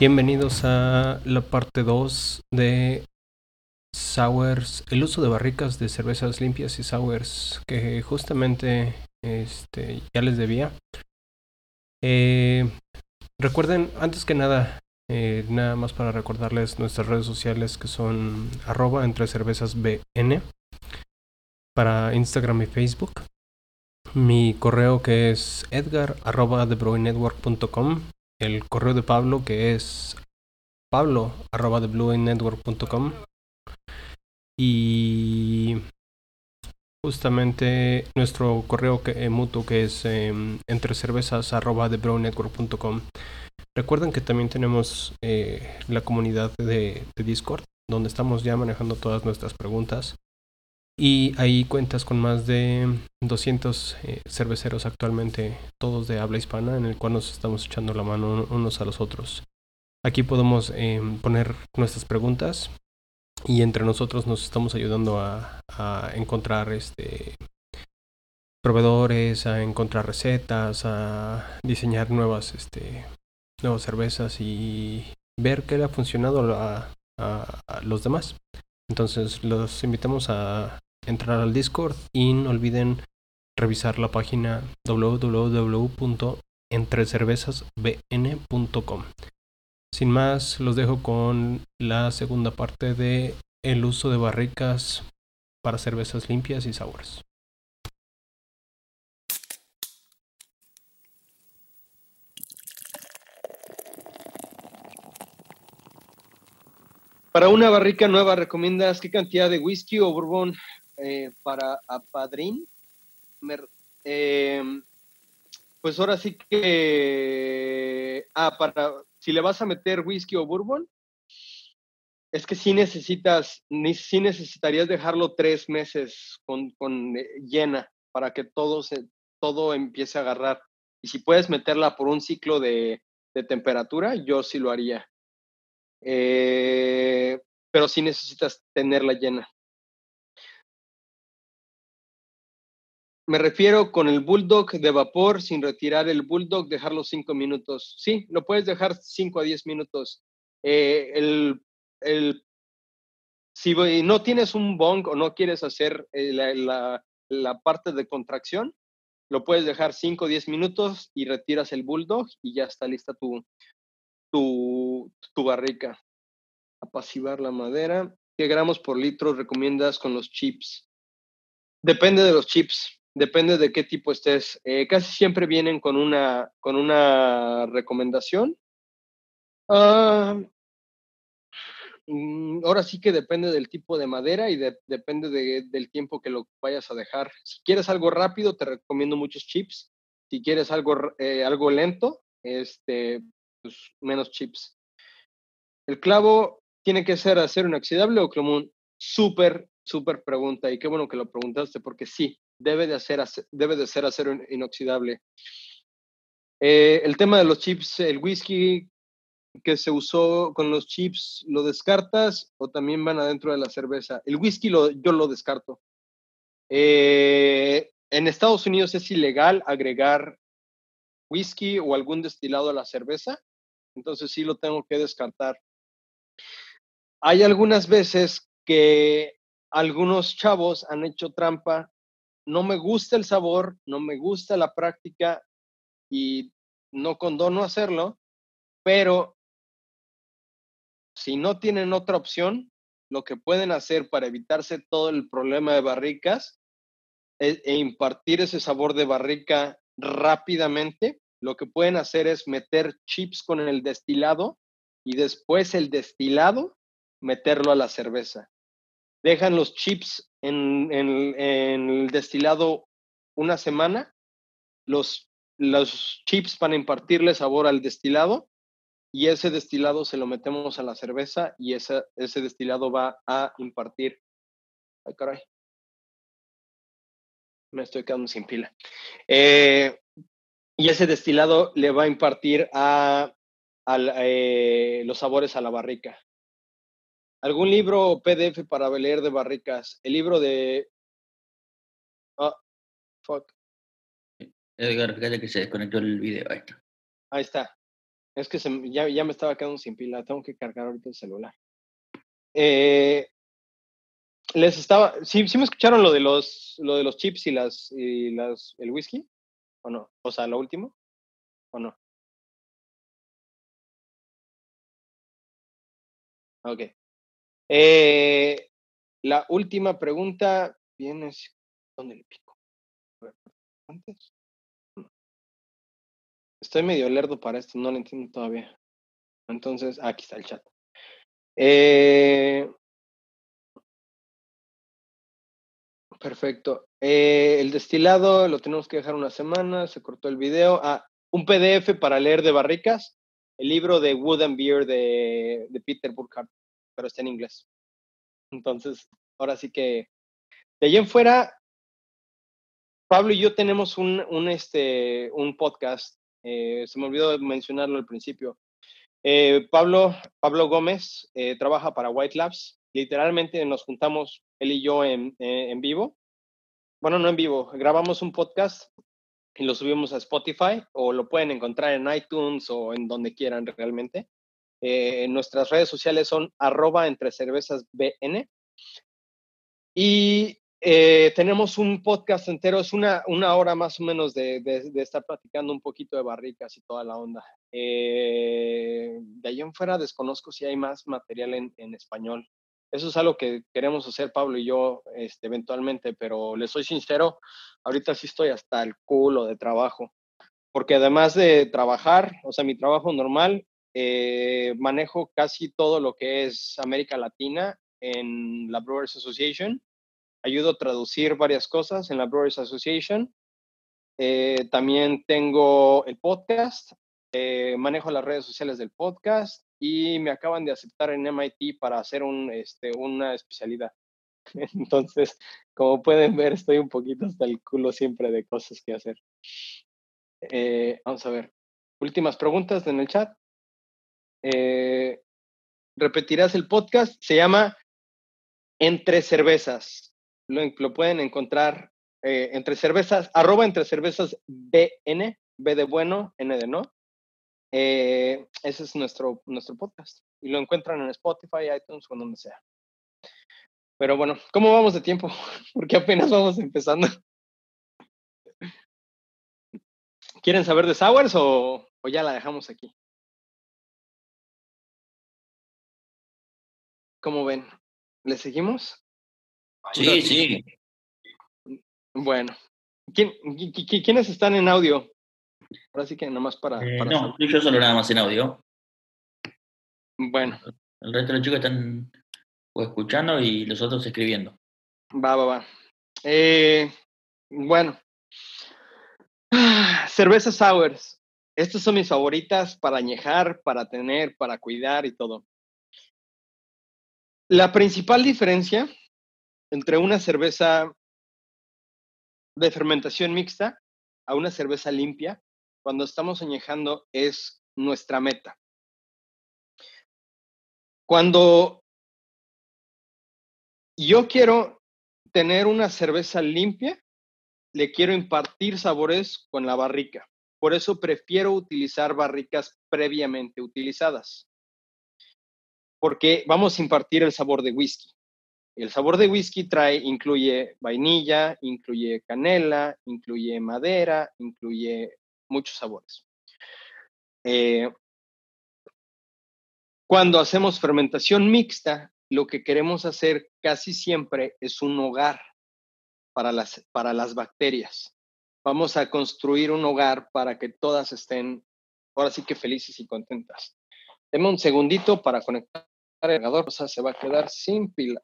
Bienvenidos a la parte 2 de Sours, el uso de barricas de cervezas limpias y Sours que justamente este, ya les debía. Eh, recuerden, antes que nada, eh, nada más para recordarles nuestras redes sociales que son arroba entre cervezas BN para Instagram y Facebook. Mi correo que es edgar arroba. El correo de Pablo que es pablo arroba network.com. Y justamente nuestro correo que, eh, mutuo que es em, entre cervezas arroba network.com. Recuerden que también tenemos eh, la comunidad de, Discord, donde estamos ya manejando todas nuestras preguntas. Y ahí cuentas con más de 200 eh, cerveceros actualmente, todos de habla hispana, en el cual nos estamos echando la mano unos a los otros. Aquí podemos em, poner nuestras preguntas y entre nosotros nos estamos ayudando a, a encontrar este proveedores, a encontrar recetas, a diseñar nuevas este, nuevas cervezas y ver qué le ha funcionado a, los demás. Entonces los invitamos a entrar al Discord y no olviden revisar la página www.entrecervezasbn.com. Sin más, los dejo con la segunda parte de el uso de barricas para cervezas limpias y sabores. Para una barrica nueva, ¿recomiendas qué cantidad de whisky o bourbon eh, para apadrín? Eh, pues ahora sí que. Ah, para. Si le vas a meter whisky o bourbon, es que sí necesitas, sí necesitarías dejarlo tres meses con, eh, llena para que todo, se, todo empiece a agarrar. Y si puedes meterla por un ciclo de temperatura, yo sí lo haría. Eh, pero sí necesitas tenerla llena. Me refiero con el bulldog de vapor sin retirar el bulldog, dejarlo cinco minutos. Sí, lo puedes dejar cinco a diez minutos. Eh, el, el, si no tienes un bong o no quieres hacer eh, la, la, parte de contracción, lo puedes dejar 5 o 10 minutos y retiras el bulldog y ya está lista tu, tu, tu barrica. Apaciguar la madera. ¿Qué gramos por litro recomiendas con los chips? Depende de los chips, depende de qué tipo estés. Eh, casi siempre vienen con una, con una recomendación. Ah, mm, ahora sí que depende del tipo de madera y depende del tiempo que lo vayas a dejar. Si quieres algo rápido, te recomiendo muchos chips. Si quieres algo, eh, algo lento, este, pues, menos chips. El clavo tiene que ser acero inoxidable o común. Súper, súper pregunta y qué bueno que lo preguntaste porque sí, debe de, debe de ser acero inoxidable. Eh, el tema de los chips, el whisky que se usó con los chips, ¿lo descartas o también van adentro de la cerveza? El whisky lo, yo lo descarto. Eh, en Estados Unidos es ilegal agregar whisky o algún destilado a la cerveza, entonces sí lo tengo que descartar. Hay algunas veces que algunos chavos han hecho trampa, no me gusta el sabor, no me gusta la práctica y no condono hacerlo, pero si no tienen otra opción, lo que pueden hacer para evitarse todo el problema de barricas e, e impartir ese sabor de barrica rápidamente lo que pueden hacer es meter chips con el destilado y después el destilado meterlo a la cerveza. Dejan los chips en, el destilado una semana, los, los chips van a impartirle sabor al destilado y ese destilado se lo metemos a la cerveza y ese, ese destilado va a impartir. Ay, caray. Me estoy quedando sin pila. Eh, y ese destilado le va a impartir a, eh, los sabores a la barrica. ¿Algún libro PDF para leer de barricas? El libro de... Ah, fuck. Edgar, fíjate que se desconectó el video. Ahí está. Ahí está. Es que ya, ya, me estaba quedando sin pila, tengo que cargar ahorita el celular. Eh, les estaba, ¿sí, ¿sí, me escucharon lo de los, lo de los chips y las, y las, el whisky? ¿O no? O sea, lo último, ¿o no? Ok. Eh, la última pregunta viene, ¿dónde le pico? Antes. Estoy medio lerdo para esto, no lo entiendo todavía. Entonces, aquí está el chat. Eh, perfecto. Eh, el destilado lo tenemos que dejar una semana, se cortó el video. Ah, un PDF para leer de barricas, el libro de Wood and Beer de, de Peter Burkhardt, pero está en inglés. Entonces, ahora sí que de allí en fuera, Pablo y yo tenemos un, un, este, un podcast eh, se me olvidó mencionarlo al principio. Eh, Pablo, Pablo Gómez eh, trabaja para White Labs. Literalmente nos juntamos él y yo en, en vivo. Bueno, no en vivo, grabamos un podcast y lo subimos a Spotify o lo pueden encontrar en iTunes o en donde quieran realmente. Nuestras redes sociales son arroba entre cervezas BN. Y eh, tenemos un podcast entero, es una, una hora más o menos de, de, estar platicando un poquito de barricas y toda la onda. Eh, de ahí en fuera desconozco si hay más material en, en, español. Eso es algo que queremos hacer Pablo y yo este, eventualmente, pero les soy sincero, ahorita sí estoy hasta el culo de trabajo, porque además de trabajar, o sea, mi trabajo normal, eh, manejo casi todo lo que es América Latina en la Brewers Association ayudo a traducir varias cosas en la Brewers Association. Eh, también tengo el podcast, eh, manejo las redes sociales del podcast y me acaban de aceptar en MIT para hacer este, una especialidad. Entonces, como pueden ver, estoy un poquito hasta el culo siempre de cosas que hacer. Vamos a ver. Últimas preguntas en el chat. Repetirás el podcast. Se llama Entre Cervezas lo, pueden encontrar eh, entre cervezas, arroba entre cervezas BN, B de bueno, N de no. Eh, ese es nuestro, nuestro podcast. Y lo encuentran en Spotify, iTunes o donde sea. Pero bueno, ¿cómo vamos de tiempo? Porque apenas vamos empezando. ¿Quieren saber de Sours o, o ya la dejamos aquí? ¿Cómo ven? ¿Le seguimos? Sí, sí. Bueno, ¿Quién, ¿quiénes están en audio? Ahora sí que nomás para... Eh, no, yo solo nada más en audio. Bueno. El resto de los chicos están escuchando y los otros escribiendo. Va, va, va. Eh, bueno. Cervezas sours. Estas son mis favoritas para añejar, para tener, para cuidar y todo. La principal diferencia entre una cerveza de fermentación mixta a una cerveza limpia, cuando estamos añejando, es nuestra meta. Cuando yo quiero tener una cerveza limpia, le quiero impartir sabores con la barrica. Por eso prefiero utilizar barricas previamente utilizadas. Porque vamos a impartir el sabor de whisky. El sabor de whisky trae, incluye vainilla, incluye canela, incluye madera, incluye muchos sabores. Eh, cuando hacemos fermentación mixta, lo que queremos hacer casi siempre es un hogar para las, para las bacterias. Vamos a construir un hogar para que todas estén, ahora sí que felices y contentas. Deme un segundito para conectar el cargador, o sea, se va a quedar sin pila.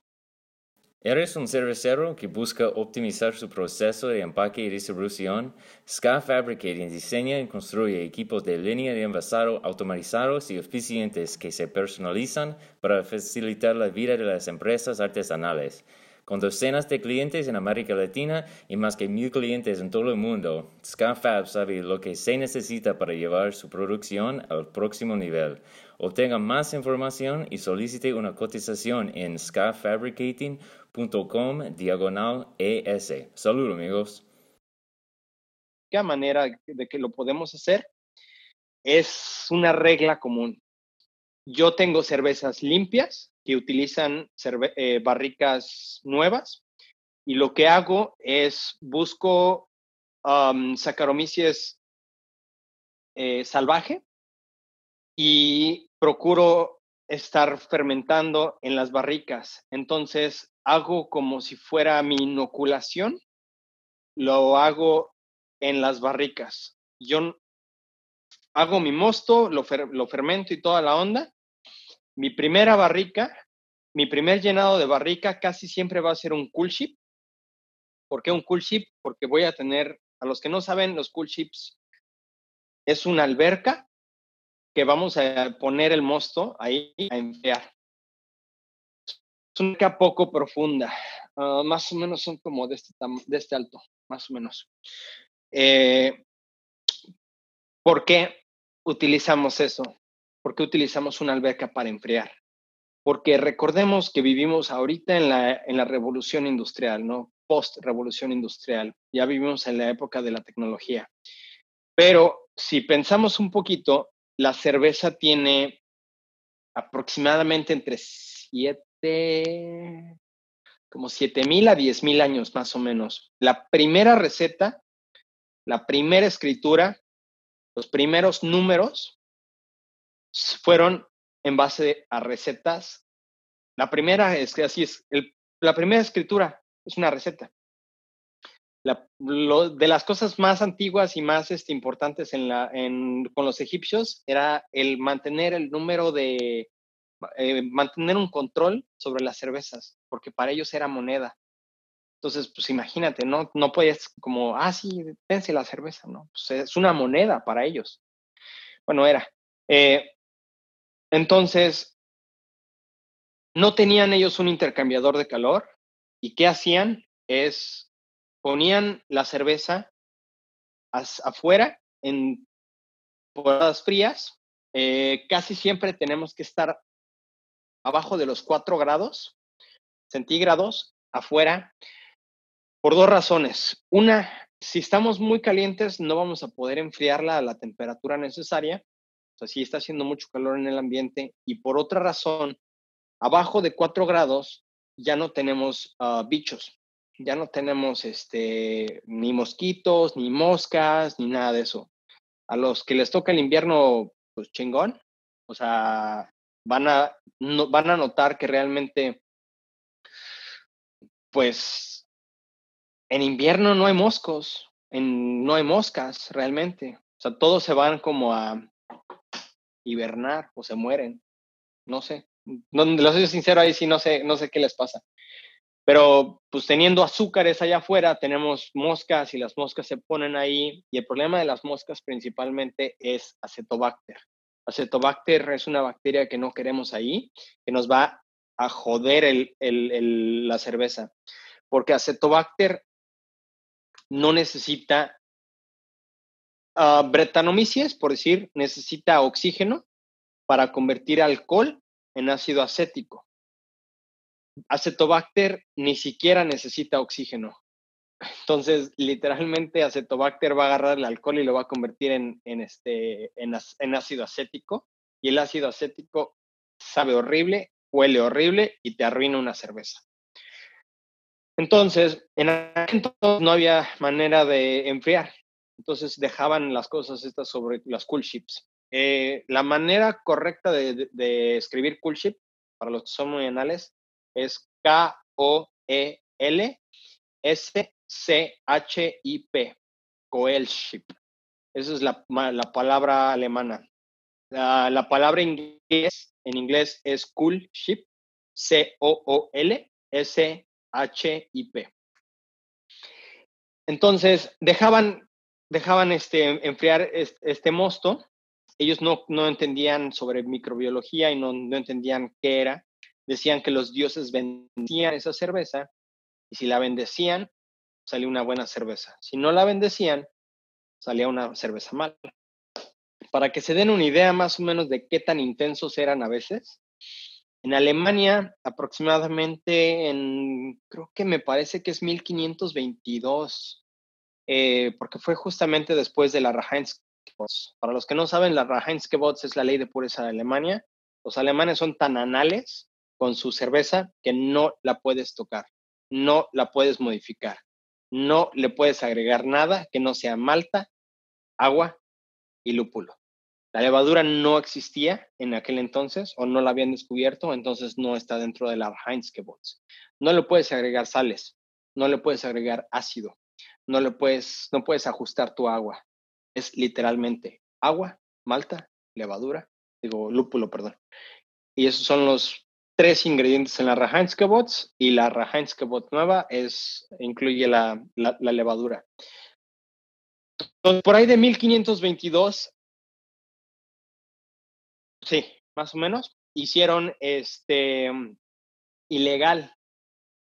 ¿Eres un cervecero que busca optimizar su proceso de empaque y distribución? Ska Fabricating diseña y construye equipos de línea de envasado automatizados y eficientes que se personalizan para facilitar la vida de las empresas artesanales. Con docenas de clientes en América Latina y más que mil clientes en todo el mundo, ScaFab sabe lo que se necesita para llevar su producción al próximo nivel. Obtenga más información y solicite una cotización en scafabricating.com diagonal ES. Saludos amigos. ¿Qué manera de que lo podemos hacer? es una regla común. Yo tengo cervezas limpias que utilizan eh, barricas nuevas y lo que hago es busco um, eh, salvaje y procuro estar fermentando en las barricas. Entonces hago como si fuera mi inoculación, lo hago en las barricas. Yo hago mi mosto, lo, lo fermento y toda la onda. Mi primera barrica, mi primer llenado de barrica casi siempre va a ser un cool ship. ¿Por qué un cool ship? Porque voy a tener, a los que no saben, los cool ships es una alberca que vamos a poner el mosto ahí a enfriar. Es una poco profunda, ah, más o menos son como de este, de este alto, más o menos. Eh, ¿Por qué utilizamos eso? ¿Por qué utilizamos una alberca para enfriar? Porque recordemos que vivimos ahorita en la, en la revolución industrial, ¿no? Post-revolución industrial. Ya vivimos en la época de la tecnología. Pero si pensamos un poquito, la cerveza tiene aproximadamente entre 7, como 7 mil a 10 mil años más o menos. La primera receta, la primera escritura, los primeros números fueron en base a recetas. La primera es que así es, la primera escritura es una receta de las cosas más antiguas y más este, importantes con los egipcios era el mantener el número de, eh, mantener un control sobre las cervezas, porque para ellos era moneda. Entonces, pues imagínate, no, no puedes como, ah, sí, pense la cerveza, ¿no? Pues es una moneda para ellos. Bueno, era. Eh, entonces, no tenían ellos un intercambiador de calor y qué hacían es ponían la cerveza afuera en temporadas frías. Eh, casi siempre tenemos que estar abajo de los 4 grados centígrados afuera por dos razones. Una, si estamos muy calientes no vamos a poder enfriarla a la temperatura necesaria. O sea, si está haciendo mucho calor en el ambiente. Y por otra razón, abajo de 4 grados ya no tenemos ah, bichos ya no tenemos este, ni mosquitos, ni moscas, ni nada de eso. A los que les toca el invierno, pues chingón. O sea, van a, van a notar que realmente, pues, en invierno no hay moscos, en, no hay moscas realmente. O sea, todos se van como a hibernar o se mueren. No sé. No, lo soy sincero ahí sí no sé, no sé qué les pasa. Pero pues teniendo azúcares allá afuera, tenemos moscas y las moscas se ponen ahí y el problema de las moscas principalmente es acetobacter. Acetobacter es una bacteria que no queremos ahí, que nos va a joder la cerveza, porque acetobacter no necesita uh, por decir, necesita oxígeno para convertir alcohol en ácido acético. Acetobacter ni siquiera necesita oxígeno. Entonces, literalmente, Acetobacter va a agarrar el alcohol y lo va a convertir en, este, en, ácido acético. Y el ácido acético sabe horrible, huele horrible y te arruina una cerveza. Entonces, en entonces no había manera de enfriar. Entonces dejaban las cosas estas sobre las cool ships. Eh, la manera correcta de, de, escribir cool ship, para los que son muy anales, es K-O-E-L-S-C-H-I-P, Coelship. Esa es la, palabra alemana. La, palabra inglés, en inglés es cool ship, C-O-O-L-S-H-I-P. Entonces, dejaban, dejaban este, enfriar este, mosto. Ellos no, no, entendían sobre microbiología y no, no entendían qué era decían que los dioses bendecían esa cerveza y si la bendecían, salía una buena cerveza. Si no la bendecían, salía una cerveza mala. Para que se den una idea más o menos de qué tan intensos eran a veces, en Alemania aproximadamente en, creo que me parece que es 1522, eh, porque fue justamente después de la Reinheitsgebots. Para los que no saben, la Reinheitsgebots es la ley de pureza de Alemania. Los alemanes son tan anales con su cerveza que no la puedes tocar, no la puedes modificar, no le puedes agregar nada que no sea malta, agua y lúpulo. La levadura no existía en aquel entonces o no la habían descubierto, entonces no está dentro de la Heinzgebots. No le puedes agregar sales, no le puedes agregar ácido, no le puedes, no puedes ajustar tu agua. Es literalmente agua, malta, levadura, digo lúpulo, perdón. Y esos son los tres ingredientes en la Reinzgebots y la Reinzgebot nueva es, incluye la, la, levadura. por ahí de 1522 Sí, más o menos. Hicieron este ilegal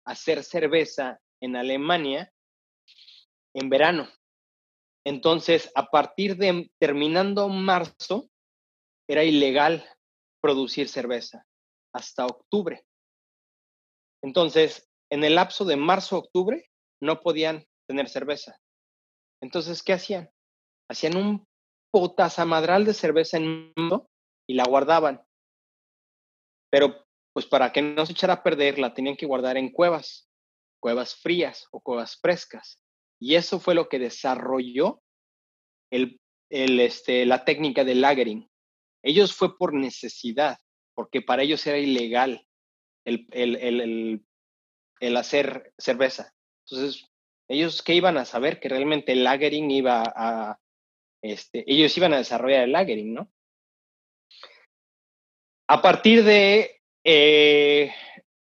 hacer cerveza en Alemania en verano. Entonces, a partir de terminando marzo, era ilegal producir cerveza hasta octubre. Entonces, en el lapso de marzo octubre, no podían tener cerveza. Entonces, ¿qué hacían? Hacían un potazamadral de cerveza en mundo y la guardaban. Pero pues para que no se echara a perder, la tenían que guardar en cuevas, cuevas frías o cuevas frescas. Y eso fue lo que desarrolló el, el, este, la técnica del lagering. Ellos fue por necesidad, porque para ellos era ilegal el, el, el, hacer cerveza. Entonces, ellos que iban a saber que realmente el lagering iba a, este, ellos iban a desarrollar el lagering, ¿no? A partir de eh,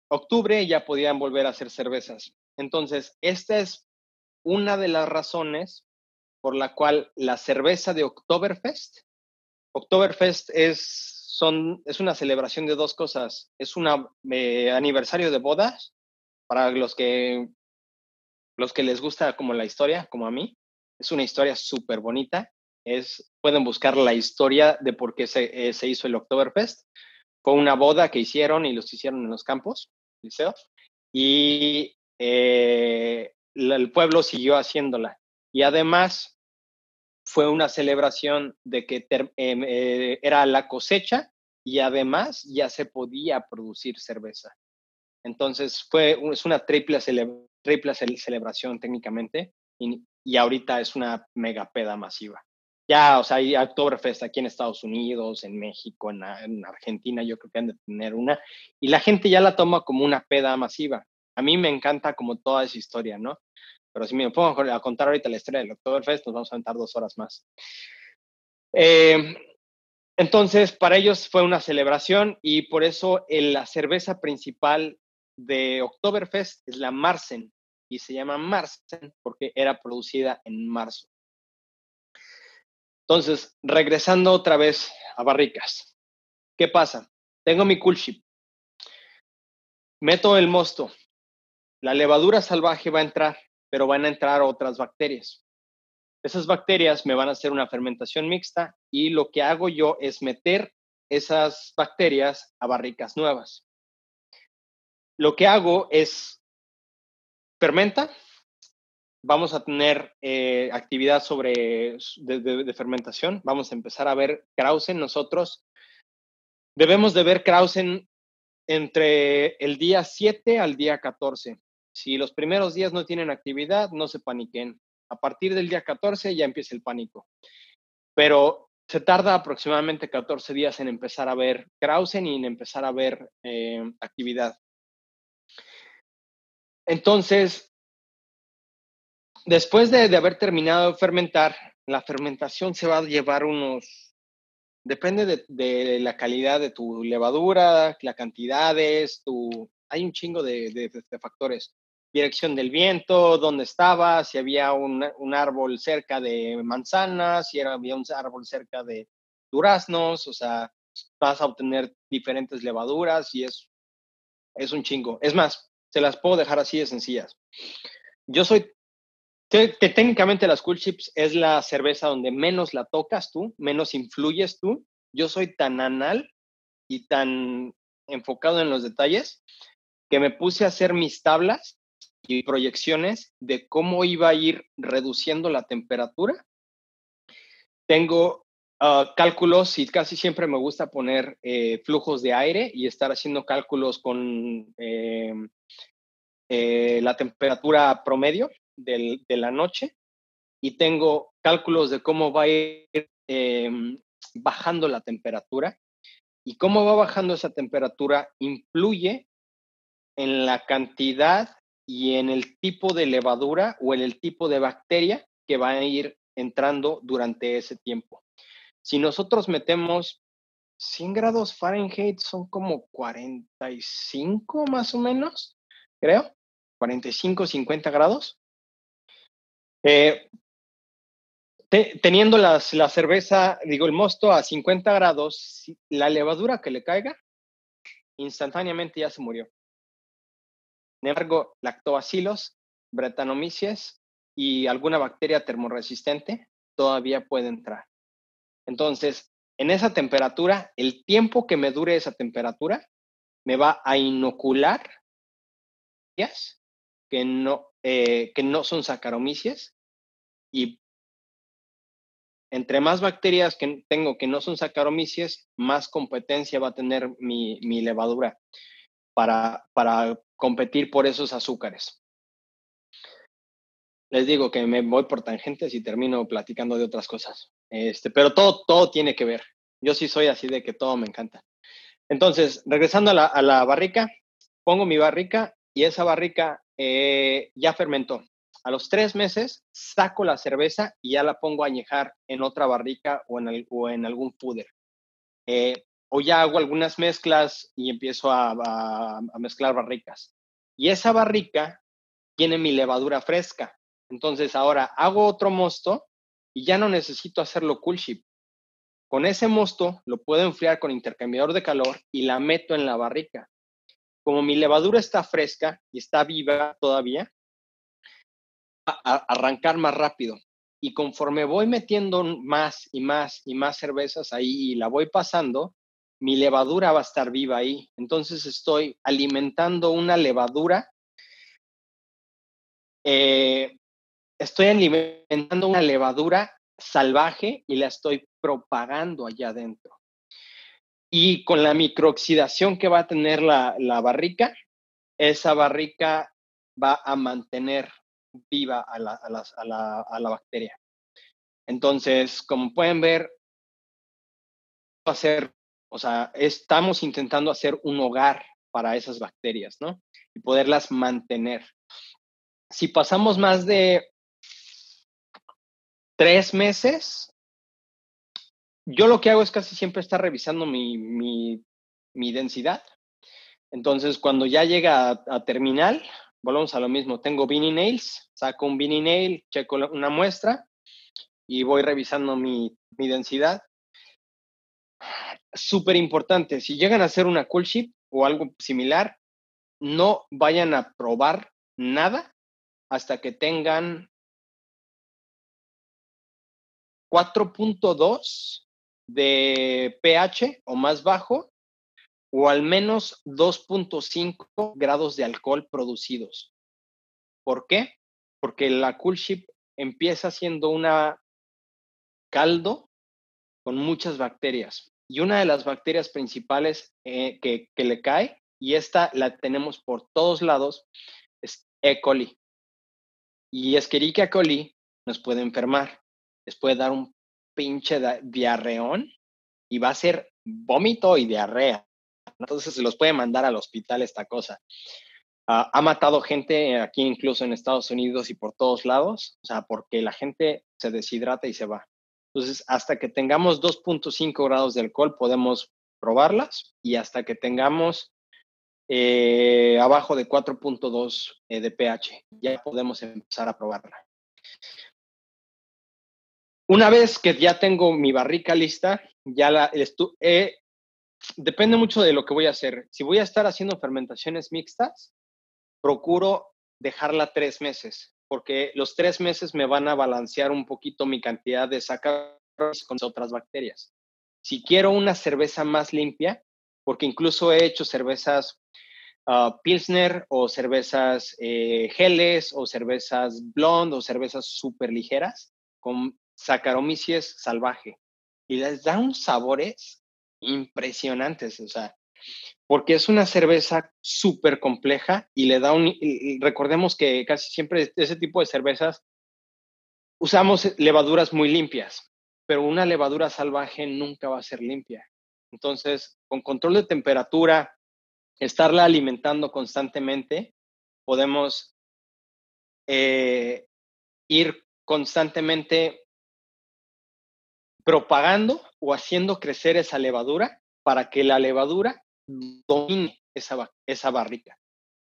octubre ya podían volver a hacer cervezas. Entonces, esta es una de las razones por la cual la cerveza de Oktoberfest, Oktoberfest es, es una celebración de dos cosas. Es un eh, aniversario de bodas para los que, los que les gusta como la historia, como a mí. Es una historia súper bonita. Es, pueden buscar la historia de por qué se, eh, se hizo el Oktoberfest fue una boda que hicieron y los hicieron en los campos, y eh, el pueblo siguió haciéndola. Y además fue una celebración de que em, eh, era la cosecha y además ya se podía producir cerveza. Entonces fue es una triple, celebración técnicamente y, y ahorita es una mega peda masiva ya, o sea, hay Oktoberfest aquí en Estados Unidos, en México, en, Argentina, yo creo que han de tener una, y la gente ya la toma como una peda masiva. A mí me encanta como toda esa historia, ¿no? Pero si me pongo a contar ahorita la historia del Oktoberfest, nos vamos a aventar dos horas más. Eh, entonces, para ellos fue una celebración y por eso la cerveza principal de Oktoberfest es la Marsen y se llama Marsen porque era producida en marzo. Entonces, regresando otra vez a barricas, ¿qué pasa? Tengo mi cool ship, meto el mosto, la levadura salvaje va a entrar, pero van a entrar otras bacterias. Esas bacterias me van a hacer una fermentación mixta y lo que hago yo es meter esas bacterias a barricas nuevas. Lo que hago es fermenta, vamos a tener eh, actividad sobre de, fermentación. Vamos a empezar a ver Krausen. Nosotros debemos de ver Krausen entre el día 7 al día 14. Si los primeros días no tienen actividad, no se paniquen. A partir del día 14 ya empieza el pánico. Pero se tarda aproximadamente 14 días en empezar a ver Krausen y en empezar a ver eh, actividad. Entonces, Después de, haber terminado de fermentar, la fermentación se va a llevar unos, depende de, la calidad de tu levadura, la cantidades, tu, hay un chingo de, factores. Dirección del viento, dónde estaba, si había un, árbol cerca de manzanas, si había un árbol cerca de duraznos, o sea, vas a obtener diferentes levaduras y es, es un chingo. Es más, se las puedo dejar así de sencillas. Yo soy que, técnicamente las Cool Chips es la cerveza donde menos la tocas tú, menos influyes tú. Yo soy tan anal y tan enfocado en los detalles que me puse a hacer mis tablas y proyecciones de cómo iba a ir reduciendo la temperatura. Tengo ah, cálculos y casi siempre me gusta poner eh, flujos de aire y estar haciendo cálculos con eh, eh, la temperatura promedio de la noche. Y tengo cálculos de cómo va a ir em, bajando la temperatura. Y cómo va bajando esa temperatura influye en la cantidad y en el tipo de levadura o en el tipo de bacteria que va a ir entrando durante ese tiempo. Si nosotros metemos 100 grados Fahrenheit, son como 45 más o menos, creo, 45, 50 grados. Eh, te- teniendo las- la cerveza, digo, el mosto a 50 grados, la levadura que le caiga, instantáneamente ya se murió. Sin embargo, lactobacilos, bretanomyces y alguna bacteria termoresistente todavía puede entrar. Entonces, en esa temperatura, el tiempo que me dure esa temperatura me va a inocular que no, eh, que no son saccharomyces y entre más bacterias que tengo que no son saccharomyces, más competencia va a tener mi, mi levadura para, competir por esos azúcares. Les digo que me voy por tangentes y termino platicando de otras cosas. Este, pero todo, todo tiene que ver. Yo sí soy así de que todo me encanta. Entonces, regresando a la, barrica, pongo mi barrica y esa barrica eh, ya fermentó. A los tres meses saco la cerveza y ya la pongo a añejar en otra barrica o en, el- o en algún puder. Eh, o ya hago algunas mezclas y empiezo a, mezclar barricas. Y esa barrica tiene mi levadura fresca. Entonces ahora hago otro mosto y ya no necesito hacerlo cool ship. Con ese mosto lo puedo enfriar con intercambiador de calor y la meto en la barrica. Como mi levadura está fresca y está viva todavía, arrancar más rápido. Y conforme voy metiendo más y más y más cervezas ahí y la voy pasando, mi levadura va a estar viva ahí. Entonces estoy alimentando una levadura. eh, estoy alimentando una levadura salvaje y la estoy propagando allá adentro. Y con la microoxidación que va a tener la, la barrica, esa barrica va a mantener viva a la, a a la- a la bacteria. Entonces, como pueden ver, hacer, o sea, estamos intentando hacer un hogar para esas bacterias, ¿no? Y poderlas mantener. Si pasamos más de tres meses, yo lo que hago es casi siempre estar revisando mi, mi- densidad. Entonces, cuando ya llega a, terminal, volvemos a lo mismo. Tengo Beanie Nails, saco un Beanie Nail, checo una muestra y voy revisando mi, mi densidad. Súper importante, si llegan a hacer una cool ship o algo similar, no vayan a probar nada hasta que tengan 4.2 de pH o más bajo o al menos 2.5 grados de alcohol producidos. ¿Por qué? Porque la cool ship empieza siendo una caldo con muchas bacterias. Y una de las bacterias principales eh, que, le cae, y esta la tenemos por todos lados, es E. coli. Y Escherichia coli nos puede enfermar, les puede dar un pinche diarreón y va a ser vómito y diarrea. Entonces se los puede mandar al hospital esta cosa. Ah, ha matado gente aquí incluso en Estados Unidos y por todos lados, o sea, porque la gente se deshidrata y se va. Entonces, hasta que tengamos 2.5 grados de alcohol podemos probarlas y hasta que tengamos eh, abajo de 4.2 eh, de pH, ya podemos empezar a probarla. Una vez que ya tengo mi barrica lista, ya la eh, depende mucho de lo que voy a hacer. Si voy a estar haciendo fermentaciones mixtas, procuro dejarla tres meses, porque los tres meses me van a balancear un poquito mi cantidad de sacaros con otras bacterias. Si quiero una cerveza más limpia, porque incluso he hecho cervezas ah, Pilsner o cervezas eh, o cervezas blonde o cervezas súper ligeras con Saccharomyces salvaje y les da unos sabores impresionantes, o sea, porque es una cerveza súper compleja y le da un, recordemos que casi siempre ese tipo de cervezas usamos levaduras muy limpias, pero una levadura salvaje nunca va a ser limpia. Entonces, con control de temperatura, estarla alimentando constantemente, podemos eh, ir constantemente propagando o haciendo crecer esa levadura para que la levadura domine esa, esa barrica.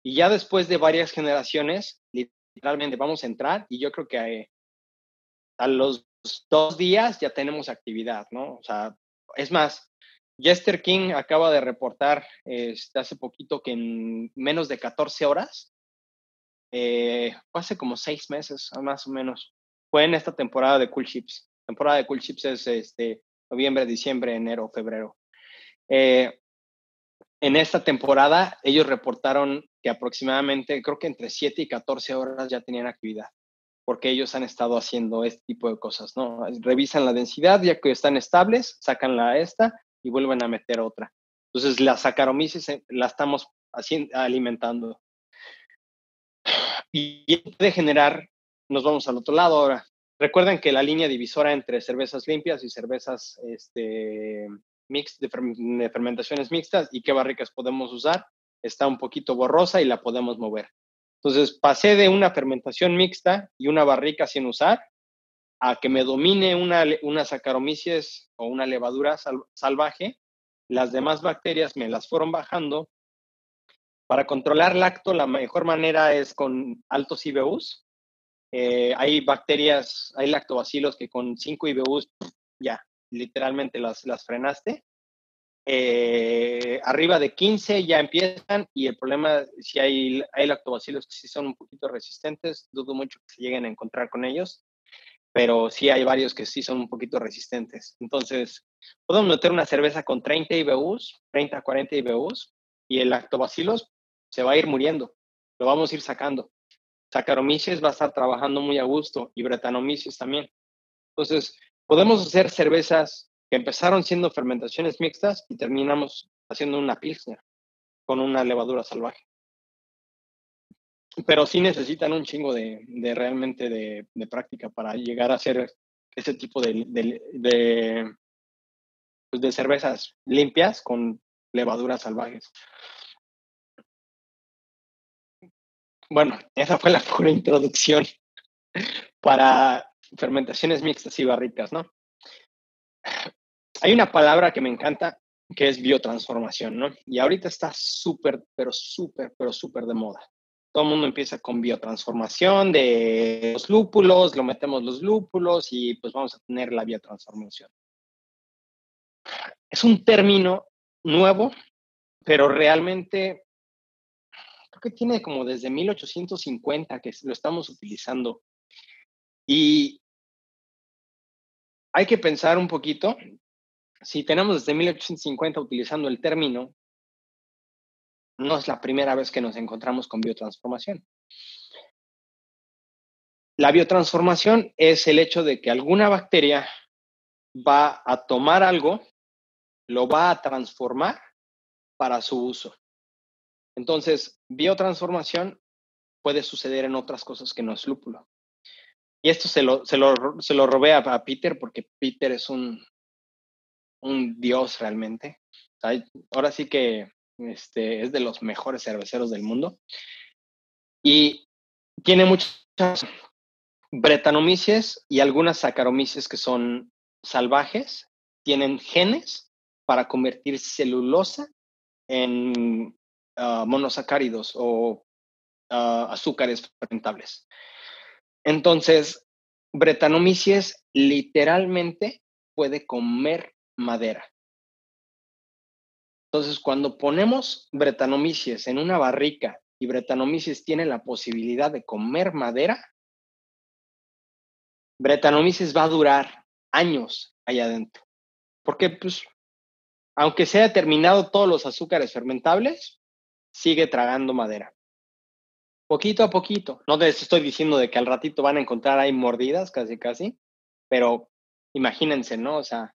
Y ya después de varias generaciones, literalmente vamos a entrar y yo creo que eh, a los dos días ya tenemos actividad, ¿no? O sea, es más, Jester King acaba de reportar este, hace poquito que en menos de 14 horas, eh, hace como seis meses más o menos, fue en esta temporada de Cool Chips. Temporada de Cool Chips es este, noviembre, diciembre, enero, febrero. Eh, en esta temporada ellos reportaron que aproximadamente, creo que entre 7 y 14 horas ya tenían actividad, porque ellos han estado haciendo este tipo de cosas, ¿no? Revisan la densidad, ya que están estables, sacan la esta y vuelven a meter otra. Entonces, la Saccharomyces eh, la estamos haciendo, alimentando. Y puede generar, nos vamos al otro lado ahora. Recuerden que la línea divisora entre cervezas limpias y cervezas este, mix, de, fermentaciones mixtas y qué barricas podemos usar está un poquito borrosa y la podemos mover. Entonces, pasé de una fermentación mixta y una barrica sin usar a que me domine una, una o una levadura salvaje, las demás bacterias me las fueron bajando. Para controlar lacto, la mejor manera es con altos IBUs. Eh, hay bacterias, hay lactobacilos que con 5 IBUs ya, literalmente las, las frenaste. Eh, arriba de 15 ya empiezan y el problema, si hay, hay lactobacilos que sí son un poquito resistentes, dudo mucho que se lleguen a encontrar con ellos pero sí hay varios que sí son un poquito resistentes. Entonces, podemos meter una cerveza con 30 IBUs, 30 40 IBUs, y el lactobacillus se va a ir muriendo, lo vamos a ir sacando. Saccharomyces va a estar trabajando muy a gusto y Brettanomyces también. Entonces, podemos hacer cervezas que empezaron siendo fermentaciones mixtas y terminamos haciendo una pilsner con una levadura salvaje pero sí necesitan un chingo de, realmente de, práctica para llegar a hacer ese tipo de, pues de cervezas limpias con levaduras salvajes. Bueno, esa fue la pura introducción para fermentaciones mixtas y barricas, ¿no? Hay una palabra que me encanta que es biotransformación, ¿no? Y ahorita está súper, pero súper, pero súper de moda todo el mundo empieza con biotransformación de los lúpulos, lo metemos los lúpulos y pues vamos a tener la biotransformación. Es un término nuevo, pero realmente creo que tiene como desde 1850 que lo estamos utilizando. Y hay que pensar un poquito, si tenemos desde 1850 utilizando el término, no es la primera vez que nos encontramos con biotransformación. La biotransformación es el hecho de que alguna bacteria va a tomar algo, lo va a transformar para su uso. Entonces, biotransformación puede suceder en otras cosas que no es lúpulo. Y esto se lo, se lo, robé a, Peter porque Peter es un, un dios realmente. Ahora sí que este, es de los mejores cerveceros del mundo. Y tiene muchas bretanomices y algunas saccharomyces que son salvajes. Tienen genes para convertir celulosa en ah, monosacáridos o ah, azúcares fermentables. Entonces, bretanomices literalmente puede comer madera. Entonces, cuando ponemos Brettanomyces en una barrica y Brettanomyces tiene la posibilidad de comer madera, Brettanomyces va a durar años allá adentro. Porque, pues, aunque se haya terminado todos los azúcares fermentables, sigue tragando madera. Poquito a poquito. No les estoy diciendo de que al ratito van a encontrar ahí mordidas, casi, casi, pero imagínense, ¿no? O sea,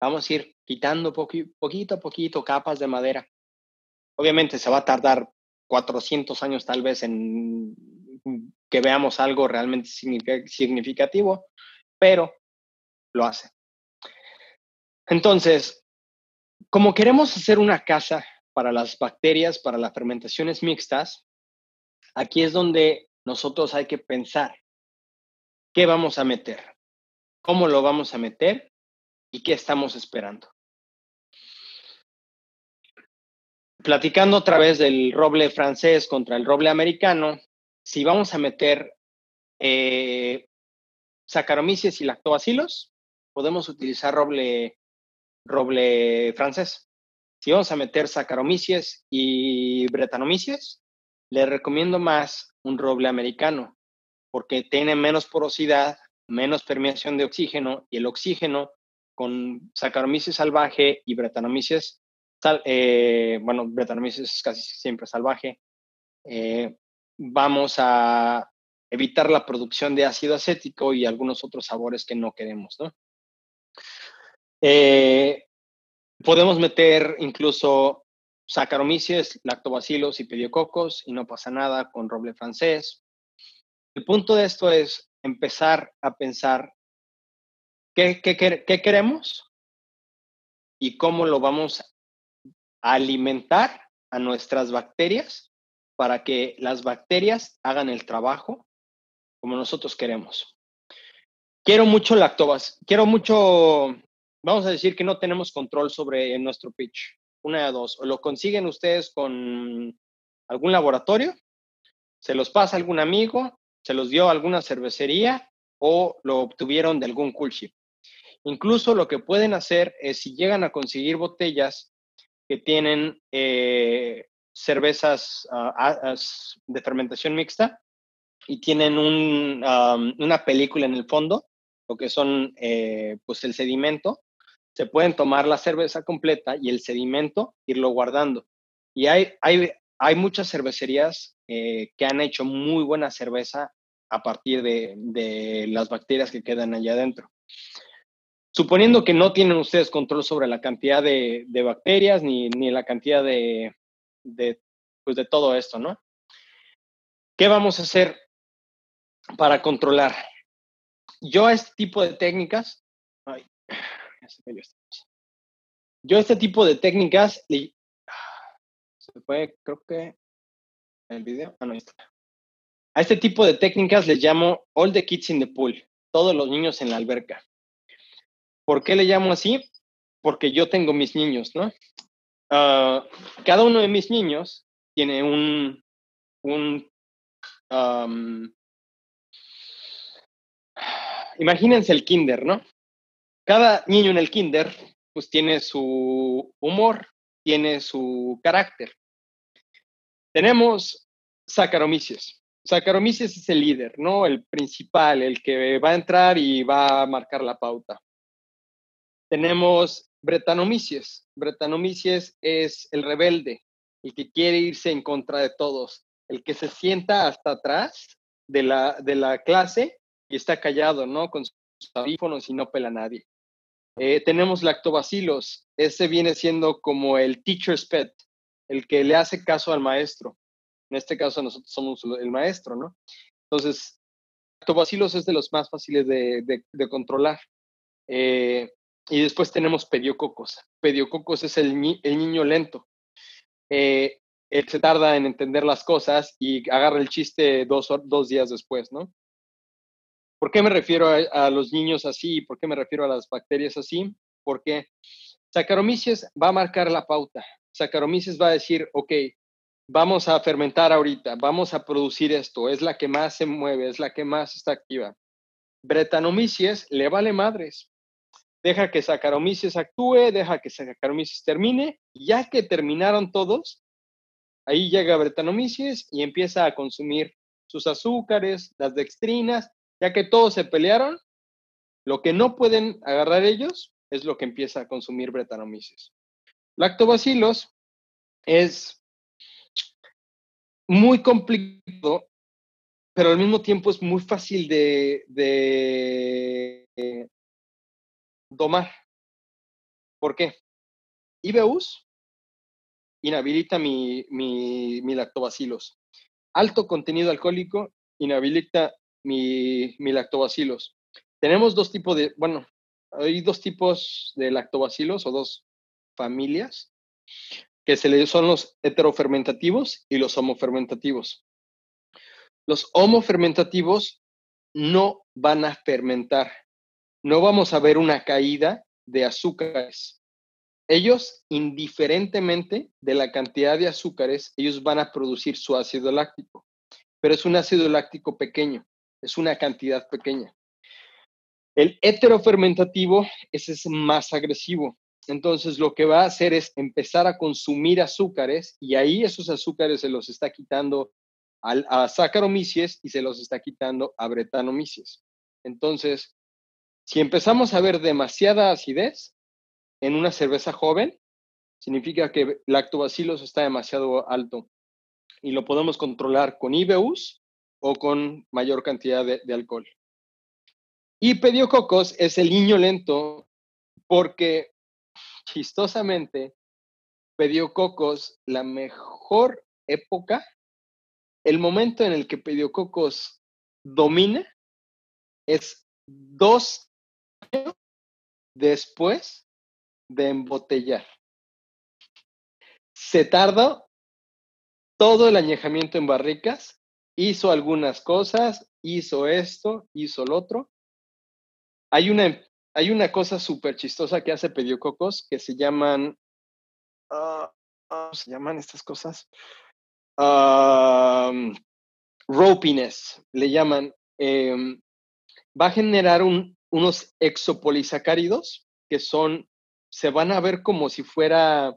vamos a ir quitando poquito a poquito capas de madera. Obviamente se va a tardar 400 años tal vez en que veamos algo realmente significativo, pero lo hace. Entonces, como queremos hacer una casa para las bacterias, para las fermentaciones mixtas, aquí es donde nosotros hay que pensar qué vamos a meter, cómo lo vamos a meter y qué estamos esperando. Platicando otra vez del roble francés contra el roble americano, si vamos a meter eh, y lactobacilos, podemos utilizar roble, roble francés. Si vamos a meter Saccharomyces y Brettanomyces, le recomiendo más un roble americano, porque tiene menos porosidad, menos permeación de oxígeno, y el oxígeno con Saccharomyces salvaje y Brettanomyces, eh, bueno, Brettanomyces es casi siempre salvaje, eh, vamos a evitar la producción de ácido acético y algunos otros sabores que no queremos, ¿no? Eh, podemos meter incluso Saccharomyces, lactobacilos y pediococos y no pasa nada con roble francés. El punto de esto es empezar a pensar qué, qué queremos y cómo lo vamos a alimentar a nuestras bacterias para que las bacterias hagan el trabajo como nosotros queremos. Quiero mucho lactobas, quiero mucho, vamos a decir que no tenemos control sobre nuestro pitch. Una de dos, o lo consiguen ustedes con algún laboratorio, se los pasa algún amigo, se los dio alguna cervecería o lo obtuvieron de algún cool ship. Incluso lo que pueden hacer es si llegan a conseguir botellas que tienen eh, cervezas ah, de fermentación mixta, y tienen un, una película en el fondo, lo que son eh, pues el sedimento. Se pueden tomar la cerveza completa y el sedimento irlo guardando. Y hay, hay, hay muchas cervecerías eh, que han hecho muy buena cerveza a partir de, de las bacterias que quedan allá adentro. Suponiendo que no tienen ustedes control sobre la cantidad de, de bacterias ni, ni, la cantidad de, de, pues de todo esto, ¿no? ¿Qué vamos a hacer? para controlar. Yo a este tipo de técnicas, ay, yo este tipo de técnicas, se puede, creo que el video, ah, no, está. A este tipo de técnicas les llamo all the kids in the pool, todos los niños en la alberca. ¿Por qué le llamo así? Porque yo tengo mis niños, ¿no? Ah, cada uno de mis niños tiene un, un imagínense el kinder, ¿no? Cada niño en el kinder pues tiene su humor, tiene su carácter. Tenemos Saccharomyces. Saccharomyces es el líder, ¿no? El principal, el que va a entrar y va a marcar la pauta. Tenemos Brettanomyces. Brettanomyces es el rebelde, el que quiere irse en contra de todos, el que se sienta hasta atrás de la, de la clase y está callado, ¿no? Con sus audífonos y no pela a nadie. Eh, tenemos lactobacilos, ese viene siendo como el teacher's pet, el que le hace caso al maestro. En este caso nosotros somos el maestro, ¿no? Entonces, lactobacilos es de los más fáciles de, controlar. Eh, y después tenemos pediococos. Pediococos es el, niño lento. Eh, él se tarda en entender las cosas y agarra el chiste dos, dos días después, ¿no? ¿Por qué me refiero a, los niños así? ¿Por qué me refiero a las bacterias así? Porque Saccharomyces va a marcar la pauta. Saccharomyces va a decir, ok, vamos a fermentar ahorita, vamos a producir esto, es la que más se mueve, es la que más está activa. Brettanomyces le vale madres. Deja que Saccharomyces actúe, deja que Saccharomyces termine. Ya que terminaron todos, ahí llega Brettanomyces y empieza a consumir sus azúcares, las dextrinas, ya que todos se pelearon, lo que no pueden agarrar ellos es lo que empieza a consumir Brettanomyces. Lactobacilos es muy complicado, pero al mismo tiempo es muy fácil de, domar. ¿Por qué? IBUs inhabilita mi, mi, mi lactobacilos. Alto contenido alcohólico inhabilita mi, mi lactobacilos. Tenemos dos tipos de, bueno, hay dos tipos de lactobacilos o dos familias que se le son los heterofermentativos y los homofermentativos. Los homofermentativos no van a fermentar. No vamos a ver una caída de azúcares. Ellos, indiferentemente de la cantidad de azúcares, ellos van a producir su ácido láctico, pero es un ácido láctico pequeño, es una cantidad pequeña. El heterofermentativo, ese es más agresivo. Entonces, lo que va a hacer es empezar a consumir azúcares y ahí esos azúcares se los está quitando a Saccharomyces y se los está quitando a Brettanomyces. Entonces, si empezamos a ver demasiada acidez en una cerveza joven, significa que lactobacillus está demasiado alto y lo podemos controlar con IBUs o con mayor cantidad de, de alcohol. Y Pediococos es el niño lento porque, chistosamente, Pediococos, la mejor época, el momento en el que Pediococos domina es dos años después de embotellar. Se tardó todo el añejamiento en barricas, hizo algunas cosas, hizo esto, hizo lo otro, hay una, hay una cosa súper chistosa que hace Pediococos que se llaman. Ah, ¿Cómo se llaman estas cosas? ropiness, le llaman. Em, va a generar unos exopolisacáridos que son. Se van a ver como si fuera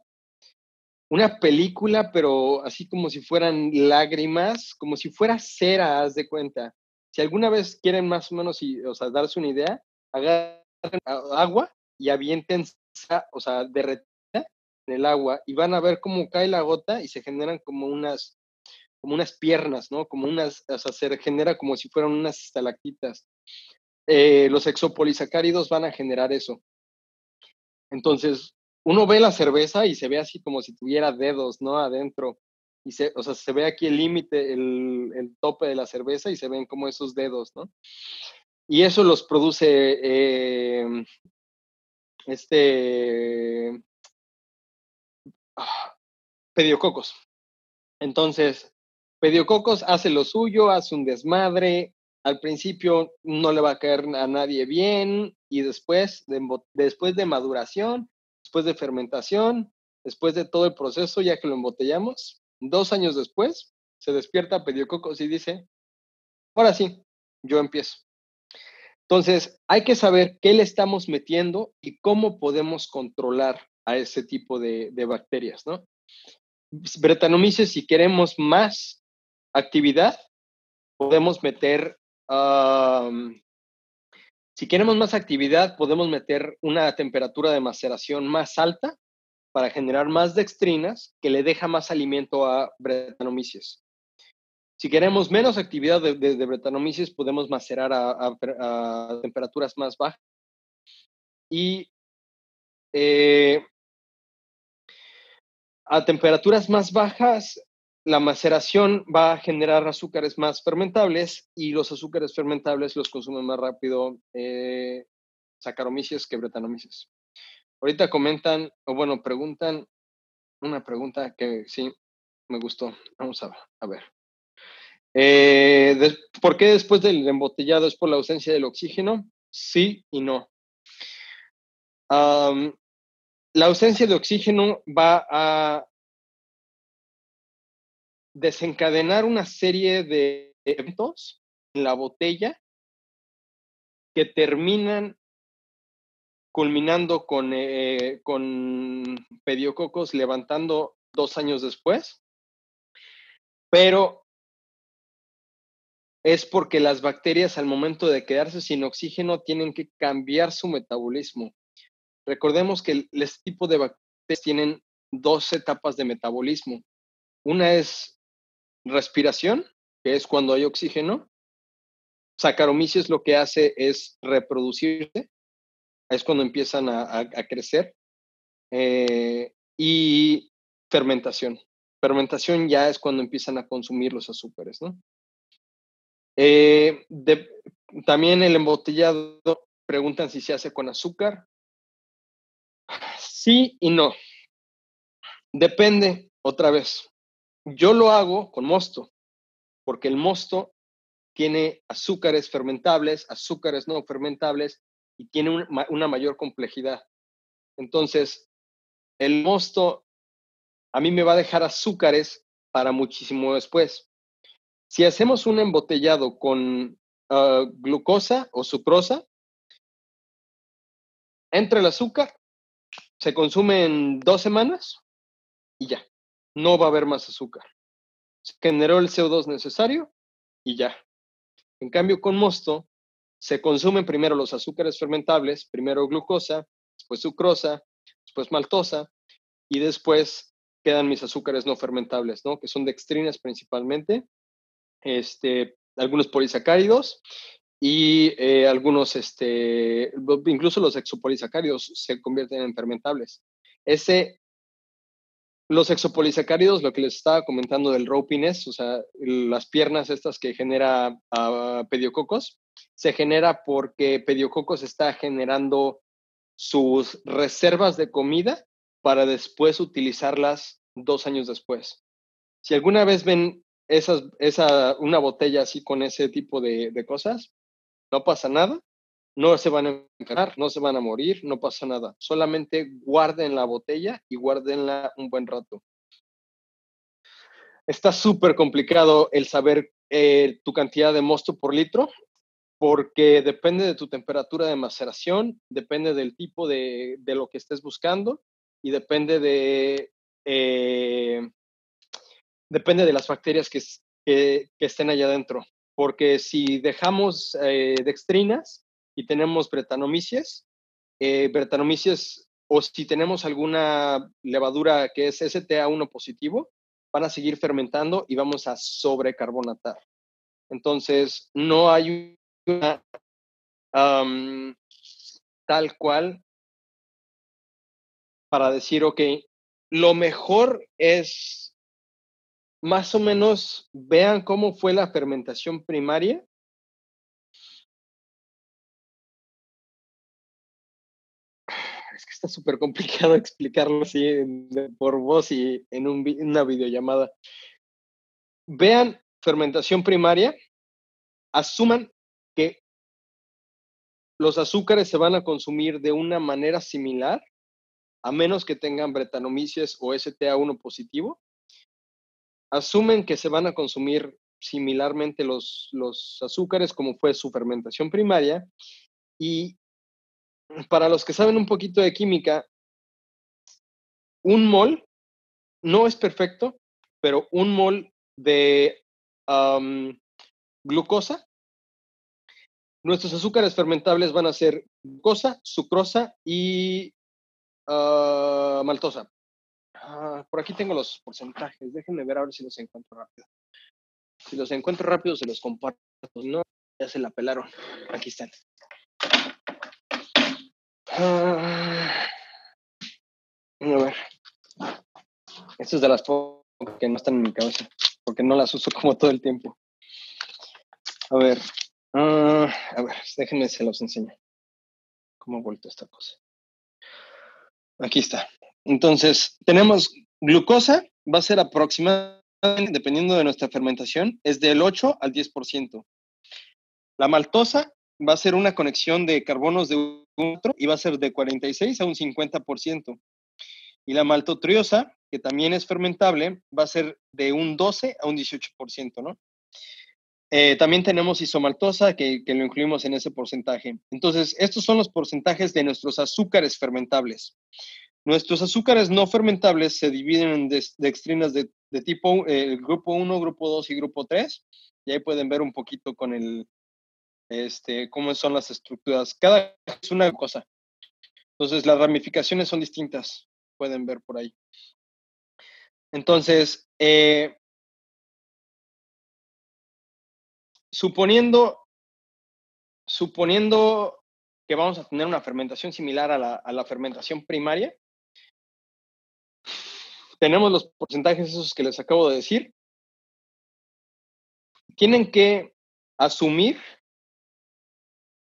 una película, pero así como si fueran lágrimas, como si fuera cera, haz de cuenta. Si alguna vez quieren más o menos y, o sea, darse una idea, agarren agua y avienten, o sea, derretida en el agua y van a ver cómo cae la gota y se generan como unas, como unas piernas, ¿no? Como unas, o sea, se genera como si fueran unas estalactitas. Eh, los exopolisacáridos van a generar eso. Entonces, uno ve la cerveza y se ve así como si tuviera dedos, ¿no? Adentro. Y se, o sea, se ve aquí el límite, el, el, tope de la cerveza y se ven como esos dedos, ¿no? y eso los produce eh, este ah, Pediococos. Entonces, Pediococos hace lo suyo, hace un desmadre. Al principio no le va a caer a nadie bien y después de, después de maduración, después de fermentación, después de todo el proceso, ya que lo embotellamos, dos años después, se despierta Pediococos y dice, ahora sí, yo empiezo. Entonces, hay que saber qué le estamos metiendo y cómo podemos controlar a ese tipo de, bacterias, ¿no? Bretanomyces, si queremos más actividad, podemos meter, si queremos más actividad, podemos meter una temperatura de maceración más alta para generar más dextrinas que le deja más alimento a Bretanomyces. Si queremos menos actividad de, de, podemos macerar a, temperaturas más bajas. Y eh, a temperaturas más bajas, la maceración va a generar azúcares más fermentables y los azúcares fermentables los consumen más rápido eh, que Brettanomyces. Ahorita comentan, o bueno, preguntan una pregunta que sí me gustó. Vamos a, a ver. Eh, ¿Por qué después del embotellado es por la ausencia del oxígeno? Sí y no. la ausencia de oxígeno va a desencadenar una serie de eventos en la botella que terminan culminando con, eh, con pediococos levantando dos años después, pero es porque las bacterias al momento de quedarse sin oxígeno tienen que cambiar su metabolismo. Recordemos que este tipo de bacterias tienen dos etapas de metabolismo. Una es respiración, que es cuando hay oxígeno, Saccharomyces lo que hace es reproducirse, es cuando empiezan a, crecer, eh, y fermentación. Fermentación ya es cuando empiezan a consumir los azúcares, ¿no? Eh, también el embotellado, preguntan si se hace con azúcar. Sí y no. Depende, otra vez. Yo lo hago con mosto, porque el mosto tiene azúcares fermentables, azúcares no fermentables y tiene una mayor complejidad. Entonces, el mosto a mí me va a dejar azúcares para muchísimo después. Si hacemos un embotellado con ah, glucosa o sucrosa, entra el azúcar, se consume en dos semanas y ya, no va a haber más azúcar. Se generó el CO2 necesario y ya. En cambio, con mosto, se consumen primero los azúcares fermentables, primero glucosa, después sucrosa, después maltosa, y después quedan mis azúcares no fermentables, ¿no? Que son dextrinas principalmente, este, algunos polisacáridos y eh, algunos, este, incluso los exopolisacáridos se convierten en fermentables. Ese, los exopolisacáridos, lo que les estaba comentando del ropiness, o sea, las piernas estas que genera uh, pediococos, se genera porque pediococos está generando sus reservas de comida para después utilizarlas dos años después. Si alguna vez ven esas, esa, una botella así con ese tipo de, de cosas, no pasa nada, no se van a enfermar, no se van a morir, no pasa nada. Solamente guarden la botella y guárdenla un buen rato. Está súper complicado el saber eh, tu cantidad de mosto por litro, porque depende de tu temperatura de maceración, depende del tipo de, de lo que estés buscando y depende de, eh, depende de las bacterias que, que, estén allá adentro porque si dejamos eh, dextrinas y tenemos bretanomices, eh, o si tenemos alguna levadura que es STA1 positivo, van a seguir fermentando y vamos a sobrecarbonatar. Entonces, no hay una tal cual para decir, ok, lo mejor es más o menos vean cómo fue la fermentación primaria. Está súper complicado explicarlo así por voz y en una videollamada. Vean fermentación primaria, asuman que los azúcares se van a consumir de una manera similar, a menos que tengan bretanomices o STA1 positivo asumen que se van a consumir similarmente los, los azúcares como fue su fermentación primaria y para los que saben un poquito de química, un mol no es perfecto, pero un mol de glucosa, nuestros azúcares fermentables van a ser glucosa, sucrosa y ah, maltosa. Ah, por aquí tengo los porcentajes. Déjenme ver ahora si los encuentro rápido. Si los encuentro rápido, se los comparto. No, ya se la pelaron. Aquí están. Ah, a ver. Estas es de las pocas que no están en mi cabeza, porque no las uso como todo el tiempo. A ver. Ah, a ver, déjenme se los enseño. ¿Cómo vuelto esta cosa? Aquí está. Entonces, tenemos glucosa, va a ser aproximadamente, dependiendo de nuestra fermentación, es del 8 al 10%. La maltosa va a ser una conexión de carbonos de un otro y va a ser de 46 a un 50%. Y la maltotriosa, que también es fermentable, va a ser de un 12 a un 18%, ¿no? Eh, también tenemos isomaltosa, que, que, lo incluimos en ese porcentaje. Entonces, estos son los porcentajes de nuestros azúcares fermentables. Nuestros azúcares no fermentables se dividen en dextrinas de, tipo eh, grupo 1, grupo 2 y grupo 3. Y ahí pueden ver un poquito con el, este, cómo son las estructuras. Cada es una cosa. Entonces, las ramificaciones son distintas. Pueden ver por ahí. Entonces, eh, suponiendo suponiendo que vamos a tener una fermentación similar a la, a la fermentación primaria, tenemos los porcentajes esos que les acabo de decir. Tienen que asumir,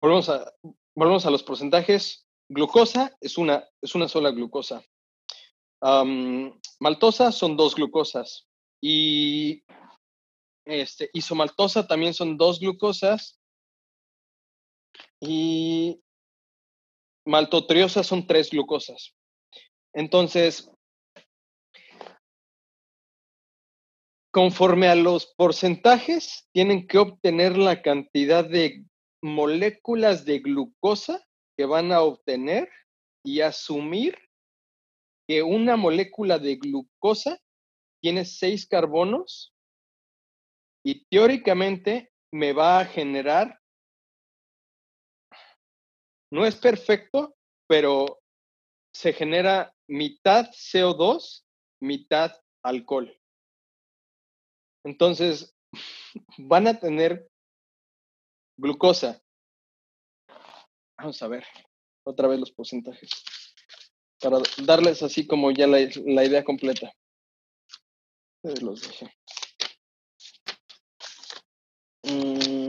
volvemos a, volvemos a los porcentajes, glucosa es una, es una sola glucosa. Maltosa son dos glucosas y este, isomaltosa también son dos glucosas y maltotriosa son tres glucosas. Entonces, conforme a los porcentajes, tienen que obtener la cantidad de moléculas de glucosa que van a obtener y asumir que una molécula de glucosa tiene seis carbonos y teóricamente me va a generar, no es perfecto, pero se genera mitad CO2, mitad alcohol. Entonces, van a tener glucosa. Vamos a ver otra vez los porcentajes para darles así como ya la, la idea completa. Ahí Los dejé. Mm.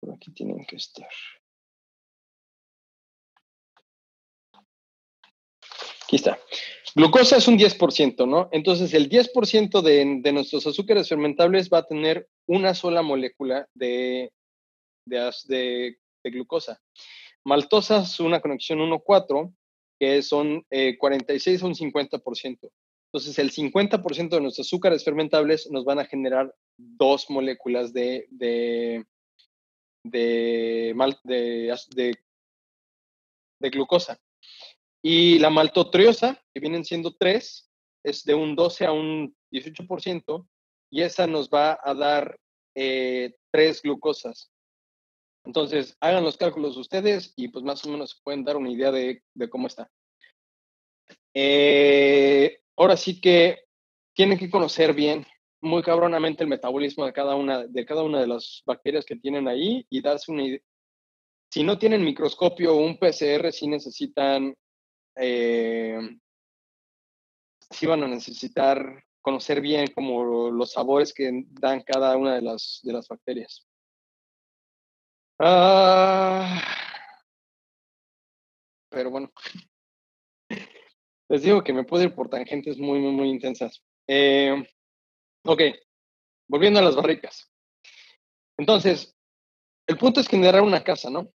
Por aquí tienen que estar. Aquí está. Glucosa es un 10%, ¿no? Entonces, el 10% de, de nuestros azúcares fermentables va a tener una sola molécula de, de, de- de glucosa. Maltosa es una conexión 1,4, que son eh, 46 a un 50%. Entonces, el 50% de nuestros azúcares fermentables nos van a generar dos moléculas de, de- de glucosa. Y la maltotriosa, que vienen siendo tres, es de un 12 a un 18%, y esa nos va a dar eh, tres glucosas. Entonces, hagan los cálculos ustedes y pues más o menos se pueden dar una idea de, de cómo está. Eh, ahora sí que tienen que conocer bien, muy cabronamente el metabolismo de cada una de cada una de las bacterias que tienen ahí y darse una idea. Si no tienen microscopio o un PCR, sí necesitan, eh, sí van a necesitar conocer bien como los sabores que dan cada una de las, de las bacterias. Ah, pero bueno, les digo que me puedo ir por tangentes muy, muy, muy intensas. Eh, ok, volviendo a las barricas. Entonces, el punto es generar una casa, ¿no?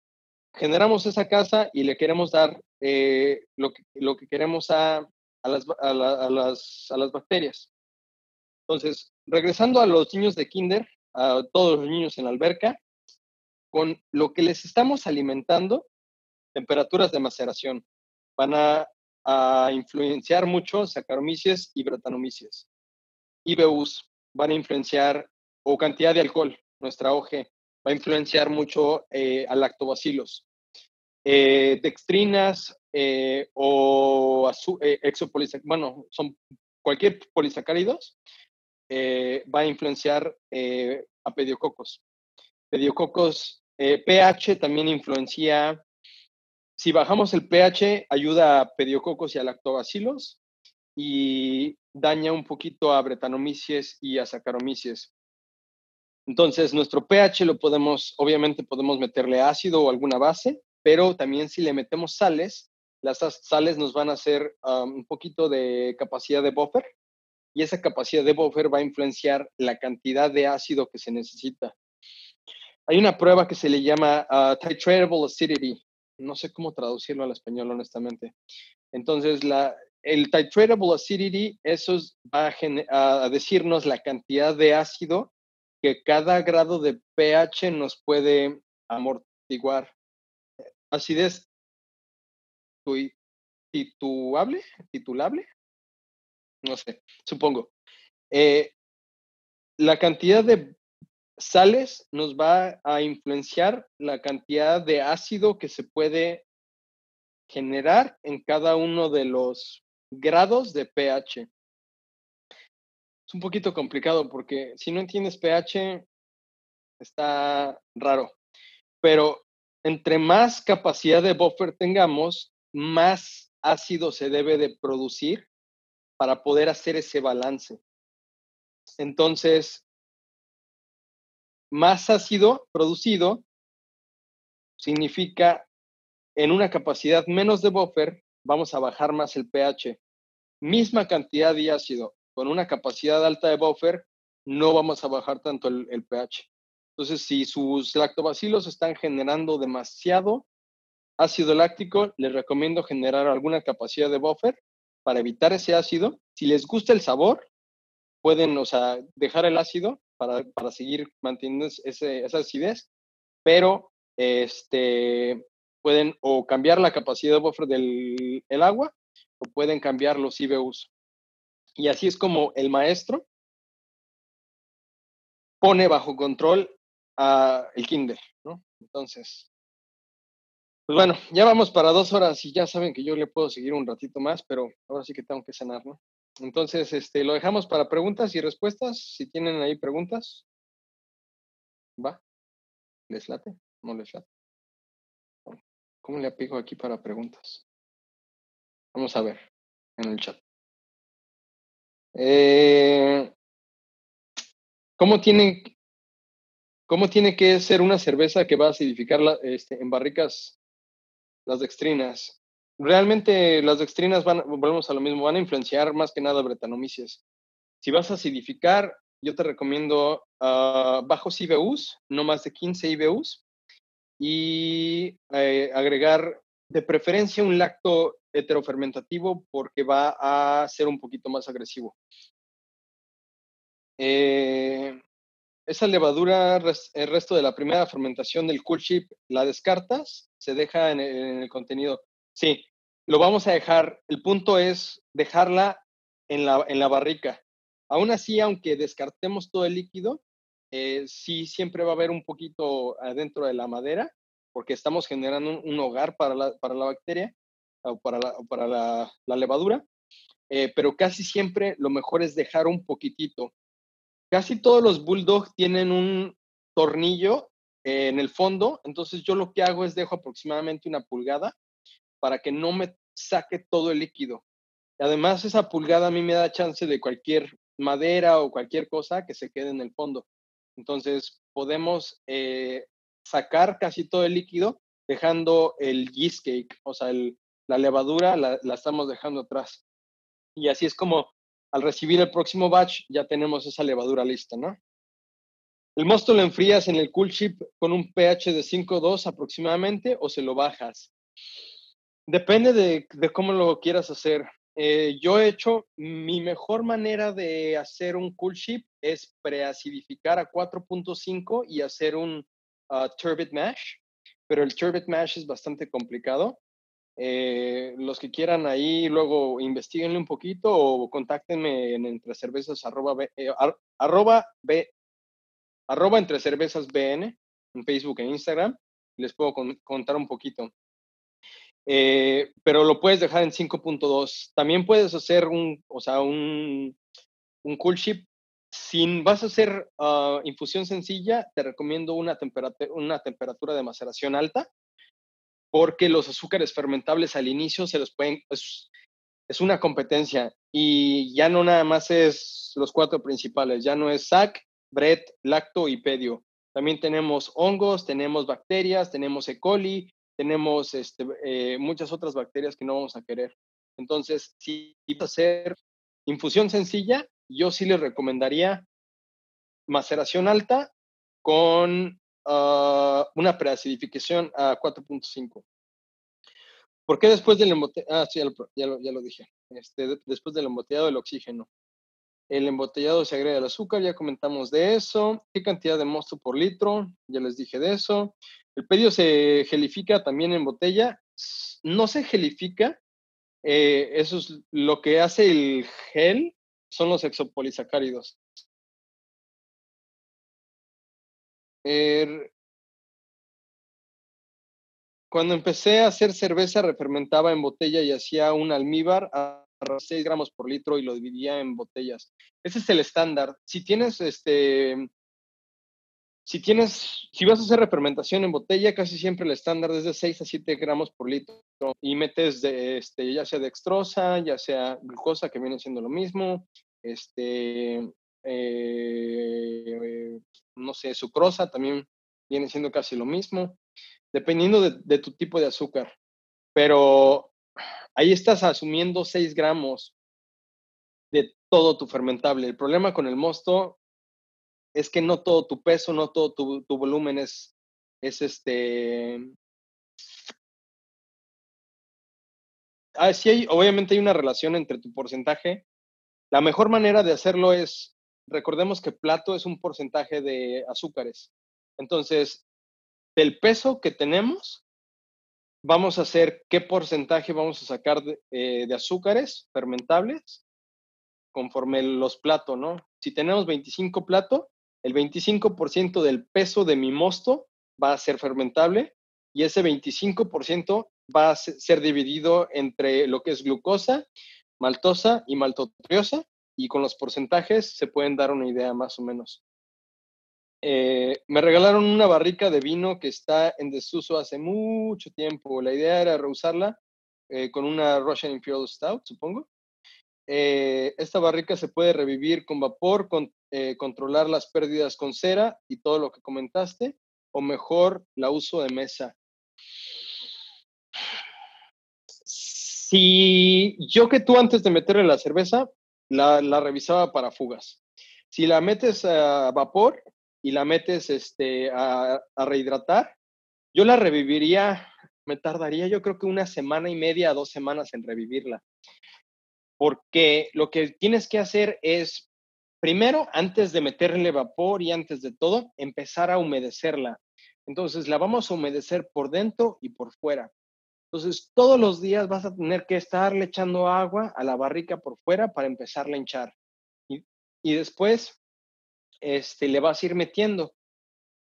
Generamos esa casa y le queremos dar eh, lo, que, queremos a, las, bacterias. Entonces, regresando a los niños de kinder, a todos los niños en la alberca, con lo que les estamos alimentando, temperaturas de maceración van a, a influenciar mucho Saccharomyces y Brettanomyces. IBUs van a influenciar, o cantidad de alcohol, nuestra OG, va a influenciar mucho eh, a lactobacilos. Eh, dextrinas eh, o eh, exopolisac- bueno, son cualquier polisacáridos, va a influenciar a pediococos. Pediococos, pH también influencia. Si bajamos el pH, ayuda a pediococos y a lactobacilos y daña un poquito a Brettanomyces y a Saccharomyces. Entonces, nuestro pH lo podemos, obviamente podemos meterle ácido o alguna base, pero también si le metemos sales, las as- sales nos van a hacer un poquito de capacidad de buffer y esa capacidad de buffer va a influenciar la cantidad de ácido que se necesita. Hay una prueba que se le llama ah, titratable acidity. No sé cómo traducirlo al español, honestamente. Entonces, el titratable acidity, eso es- va a, a decirnos la cantidad de ácido que cada grado de pH nos puede amortiguar. Acidez tituable, titulable, no sé, supongo. Eh, la cantidad de sales nos va a influenciar la cantidad de ácido que se puede generar en cada uno de los grados de pH. Es un poquito complicado porque si no entiendes pH, está raro. Pero entre más capacidad de buffer tengamos, más ácido se debe de producir para poder hacer ese balance. Entonces, más ácido producido significa en una capacidad menos de buffer, vamos a bajar más el pH. Misma cantidad de ácido con una capacidad alta de buffer, no vamos a bajar tanto el, el pH. Entonces, si sus lactobacilos están generando demasiado ácido láctico, les recomiendo generar alguna capacidad de buffer para evitar ese ácido. Si les gusta el sabor, pueden, o sea, dejar el ácido para, para seguir manteniendo esa acidez, pero este, pueden o cambiar la capacidad de buffer del el agua o pueden cambiar los IBUs. Y así es como el maestro pone bajo control el kinder, ¿no? Entonces, pues bueno, ya vamos para dos horas y ya saben que yo le puedo seguir un ratito más, pero ahora sí que tengo que cenar, ¿no? Entonces, este, lo dejamos para preguntas y respuestas. Si tienen ahí preguntas, va. ¿Les late? ¿No les late? ¿Cómo le apigo aquí para preguntas? Vamos a ver en el chat. Eh, ¿Cómo tiene ¿Cómo tiene que ser una cerveza que va a acidificar este, en barricas las dextrinas? Realmente las dextrinas van, volvemos a lo mismo, van a influenciar más que nada bretanomicias. Si vas a acidificar, yo te recomiendo uh, bajos IBUs, no más de 15 IBUs, y eh, agregar de preferencia un lacto heterofermentativo porque va a ser un poquito más agresivo. Eh, esa levadura, el resto de la primera fermentación del cool chip, la descartas, se deja en el, contenido. Sí, lo vamos a dejar. El punto es dejarla en la, en la barrica. Aún así, aunque descartemos todo el líquido, eh, sí siempre va a haber un poquito adentro de la madera, porque estamos generando un, hogar para la, para la, bacteria para la, para la, levadura. Eh, pero casi siempre lo mejor es dejar un poquitito. Casi todos los Bulldog tienen un tornillo en el fondo, entonces yo lo que hago es dejo aproximadamente una pulgada para que no me saque todo el líquido. Además, esa pulgada a mí me da chance de cualquier madera o cualquier cosa que se quede en el fondo. Entonces, podemos eh, sacar casi todo el líquido dejando el yeast cake, o sea, la levadura la, la, estamos dejando atrás. Y así es como al recibir el próximo batch ya tenemos esa levadura lista, ¿no? El mosto lo enfrías en el cool chip con un pH de 5.2 aproximadamente o se lo bajas. Depende de, cómo lo quieras hacer. Eh, yo he hecho, mi mejor manera de hacer un cool chip es preacidificar a 4.5 y hacer un uh, turbid mash, pero el turbid mash es bastante complicado. Eh, los que quieran ahí, luego investiguenle un poquito o contáctenme en entre cervezas arroba, eh, arroba, entre cervezas BN en Facebook e Instagram. Les puedo contar un poquito. Eh, pero lo puedes dejar en 5.2. También puedes hacer un, o sea, un, un cool chip. Sin vas a hacer ah, infusión sencilla, te recomiendo una, temperatura, una temperatura de maceración alta porque los azúcares fermentables al inicio se los pueden, es, es una competencia y ya no nada más es los cuatro principales, ya no es SAC, BRET, lacto y pedio. También tenemos hongos, tenemos bacterias, tenemos E. coli, tenemos este, eh, muchas otras bacterias que no vamos a querer. Entonces, si vas hacer infusión sencilla, yo sí les recomendaría maceración alta con uh, una preacidificación a 4.5. ¿Por qué después del embotellado? Ah, sí, ya lo, ya lo, dije. Este, después del embotellado del oxígeno. El embotellado se agrega el azúcar, ya comentamos de eso. ¿Qué cantidad de mosto por litro? Ya les dije de eso. El pedio se gelifica también en botella. No se gelifica. Eh, eso es lo que hace el gel, son los exopolisacáridos. Er, cuando empecé a hacer cerveza, refermentaba en botella y hacía un almíbar 6 gramos por litro y lo dividía en botellas. Ese es el estándar. Si tienes este, si tienes, si vas a hacer refermentación en botella, casi siempre el estándar es de 6 a 7 gramos por litro y metes de, este, ya sea dextrosa, ya sea glucosa, que viene siendo lo mismo, este, eh, no sé, sucrosa también viene siendo casi lo mismo, dependiendo de, tu tipo de azúcar. Pero ahí estás asumiendo 6 gramos de todo tu fermentable. El problema con el mosto es que no todo tu peso, no todo tu, volumen es, es este... Ah, sí hay, obviamente hay una relación entre tu porcentaje. La mejor manera de hacerlo es, recordemos que plato es un porcentaje de azúcares. Entonces, del peso que tenemos, vamos a hacer qué porcentaje vamos a sacar de, eh, azúcares fermentables conforme los platos, ¿no? Si tenemos 25 platos, el 25% del peso de mi mosto va a ser fermentable y ese 25% va a ser dividido entre lo que es glucosa, maltosa y maltotriosa y con los porcentajes se pueden dar una idea más o menos. Eh, me regalaron una barrica de vino que está en desuso hace mucho tiempo. La idea era reusarla eh, con una Russian Imperial Stout, supongo. Eh, esta barrica se puede revivir con vapor, con, controlar las pérdidas con cera y todo lo que comentaste, o mejor, la uso de mesa. Si yo que tú antes de meterle la cerveza, la, revisaba para fugas. Si la metes a vapor y la metes este, a, a rehidratar, yo la reviviría, me tardaría yo creo que una semana y media a dos semanas en revivirla porque lo que tienes que hacer es, primero, antes de meterle vapor y antes de todo, empezar a humedecerla. Entonces, la vamos a humedecer por dentro y por fuera. Entonces, todos los días vas a tener que estarle echando agua a la barrica por fuera para empezarla a hinchar. Y, después, este, le vas a ir metiendo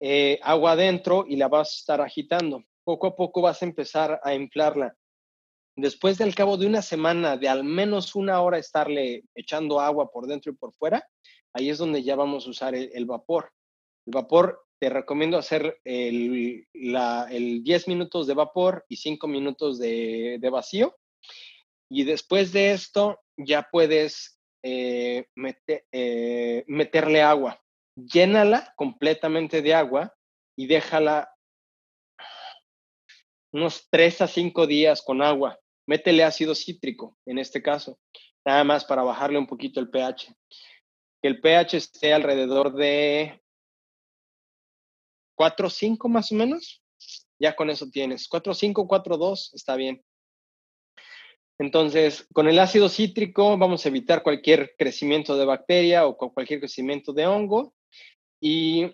eh, agua adentro y la vas a estar agitando. Poco a poco vas a empezar a inflarla. Después del cabo de una semana de al menos una hora estarle echando agua por dentro y por fuera, ahí es donde ya vamos a usar el, vapor. El vapor, te recomiendo hacer el, 10 minutos de vapor y 5 minutos de, vacío. Y después de esto ya puedes eh, eh, meterle agua. Llénala completamente de agua y déjala unos 3 a 5 días con agua métele ácido cítrico, en este caso, nada más para bajarle un poquito el pH. Que el pH esté alrededor de 4 o 5 más o menos, ya con eso tienes. 4 5, 4 2, está bien. Entonces, con el ácido cítrico vamos a evitar cualquier crecimiento de bacteria o cualquier crecimiento de hongo. Y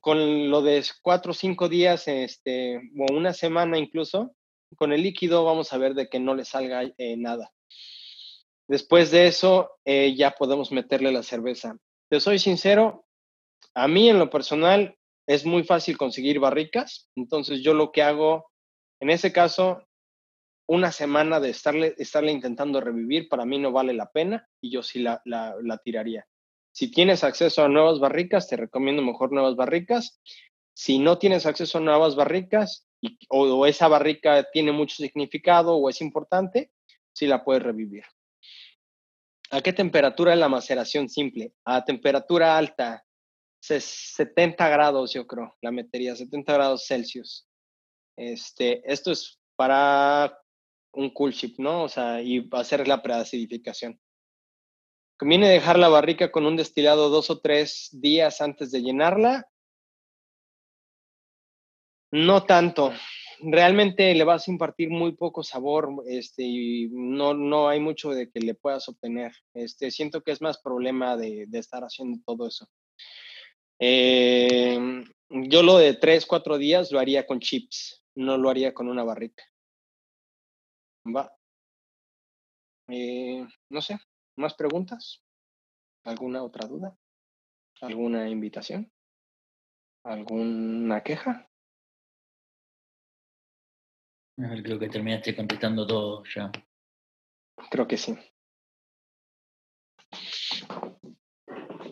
con lo de 4 o 5 días, este, o una semana incluso, con el líquido vamos a ver de que no le salga eh, nada. Después de eso, eh, ya podemos meterle la cerveza. Te soy sincero, a mí en lo personal es muy fácil conseguir barricas, entonces yo lo que hago, en ese caso, una semana de estarle, estarle intentando revivir, para mí no vale la pena y yo sí la, la, tiraría. Si tienes acceso a nuevas barricas, te recomiendo mejor nuevas barricas. Si no tienes acceso a nuevas barricas, o, esa barrica tiene mucho significado o es importante, sí la puedes revivir. ¿A qué temperatura es la maceración simple? A temperatura alta, 70 grados yo creo, la metería, 70 grados Celsius. Este, esto es para un cool chip, ¿no? O sea, y hacer la preacidificación. Conviene dejar la barrica con un destilado dos o tres días antes de llenarla no tanto. Realmente le vas a impartir muy poco sabor este, y no, no hay mucho de que le puedas obtener. Este, siento que es más problema de, estar haciendo todo eso. Em, yo lo de tres, cuatro días lo haría con chips, no lo haría con una barrica. Va. Eh, no sé, ¿más preguntas? ¿Alguna otra duda? ¿Alguna invitación? ¿Alguna queja? Creo que terminaste contestando todo ya. Creo que sí.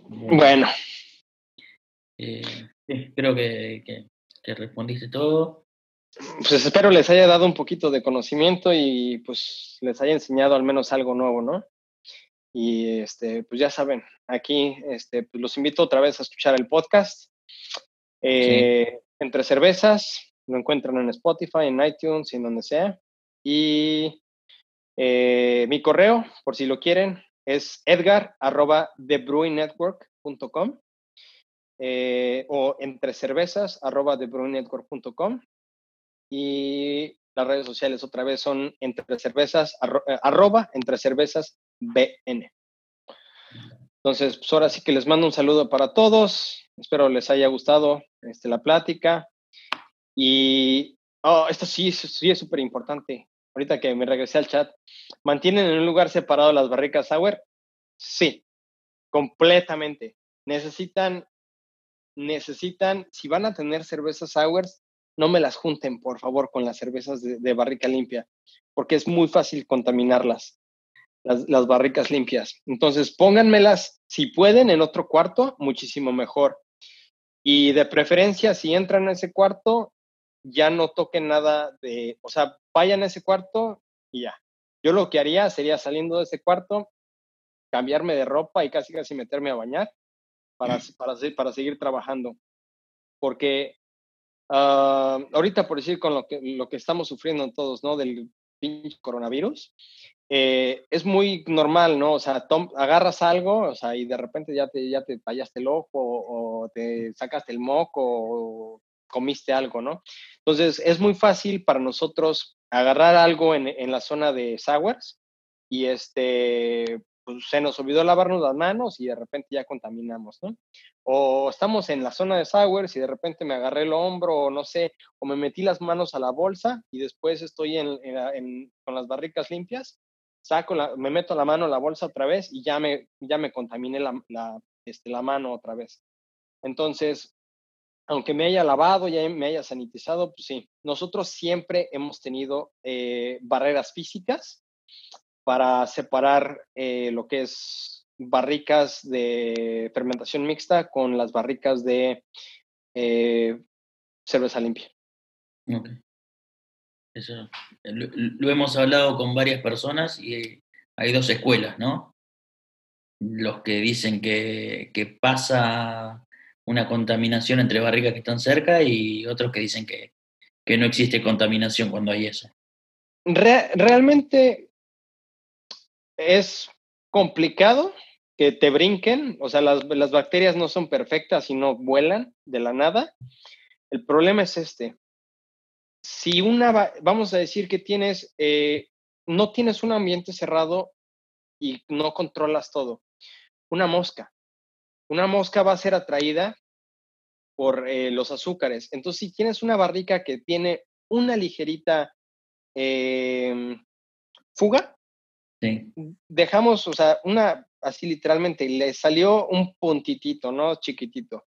Bueno. Eh, creo que, que, que respondiste todo. Pues espero les haya dado un poquito de conocimiento y pues les haya enseñado al menos algo nuevo, ¿no? Y este, pues ya saben, aquí este, pues los invito otra vez a escuchar el podcast. Eh, Entre cervezas, lo encuentran en Spotify, en iTunes, en donde sea. Y eh, mi correo, por si lo quieren, es edgar arroba thebrewingnetwork.com eh, o entre cervezas arroba thebrewingnetwork.com y las redes sociales otra vez son entre cervezas eh, arroba entre cervezas bn entonces pues ahora sí que les mando un saludo para todos. Espero les haya gustado este, la plática. Y oh, esto sí, sí es súper importante ahorita que me regresé al chat, ¿mantienen en un lugar separado las barricas sour? Sí, completamente. Necesitan, necesitan, si van a tener cervezas sours, no me las junten, por favor, con las cervezas de, barrica limpia, porque es muy fácil contaminarlas, las, las barricas limpias. Entonces, pónganmelas, si pueden, en otro cuarto, muchísimo mejor. Y de preferencia, si entran a ese cuarto, ya no toquen nada de, o sea, vayan a ese cuarto y ya. Yo lo que haría sería saliendo de ese cuarto, cambiarme de ropa y casi casi meterme a bañar para, para, para seguir trabajando. Porque uh, ahorita, por decir, con lo que, lo que estamos sufriendo todos, ¿no? Del pinche coronavirus, eh, es muy normal, ¿no? O sea, tom, agarras algo, o sea, y de repente ya te, ya te tallaste el ojo o, o te sacaste el moco o comiste algo, ¿no? Entonces, es muy fácil para nosotros agarrar algo en, en la zona de sours y este, pues se nos olvidó lavarnos las manos y de repente ya contaminamos, ¿no? O estamos en la zona de sours y de repente me agarré el hombro o no sé, o me metí las manos a la bolsa y después estoy en, en, en, con las barricas limpias, saco la, me meto la mano a la bolsa otra vez y ya me, ya me contaminé la, la, este, la mano otra vez. Entonces, aunque me haya lavado, ya me haya sanitizado, pues sí, nosotros siempre hemos tenido eh, barreras físicas para separar eh, lo que es barricas de fermentación mixta con las barricas de eh, cerveza limpia. Okay. Eso lo, lo, hemos hablado con varias personas y hay dos escuelas, ¿no? Los que dicen que, que pasa una contaminación entre barricas que están cerca y otros que dicen que, que no existe contaminación cuando hay eso. Re realmente es complicado que te brinquen, o sea, las, las, bacterias no son perfectas y no vuelan de la nada. El problema es este. Si una, vamos a decir que tienes, eh, no tienes un ambiente cerrado y no controlas todo, una mosca. Una mosca va a ser atraída por eh, los azúcares. Entonces, si tienes una barrica que tiene una ligerita eh, fuga, sí. dejamos, o sea, una, así literalmente, le salió un puntitito, ¿no? Chiquitito.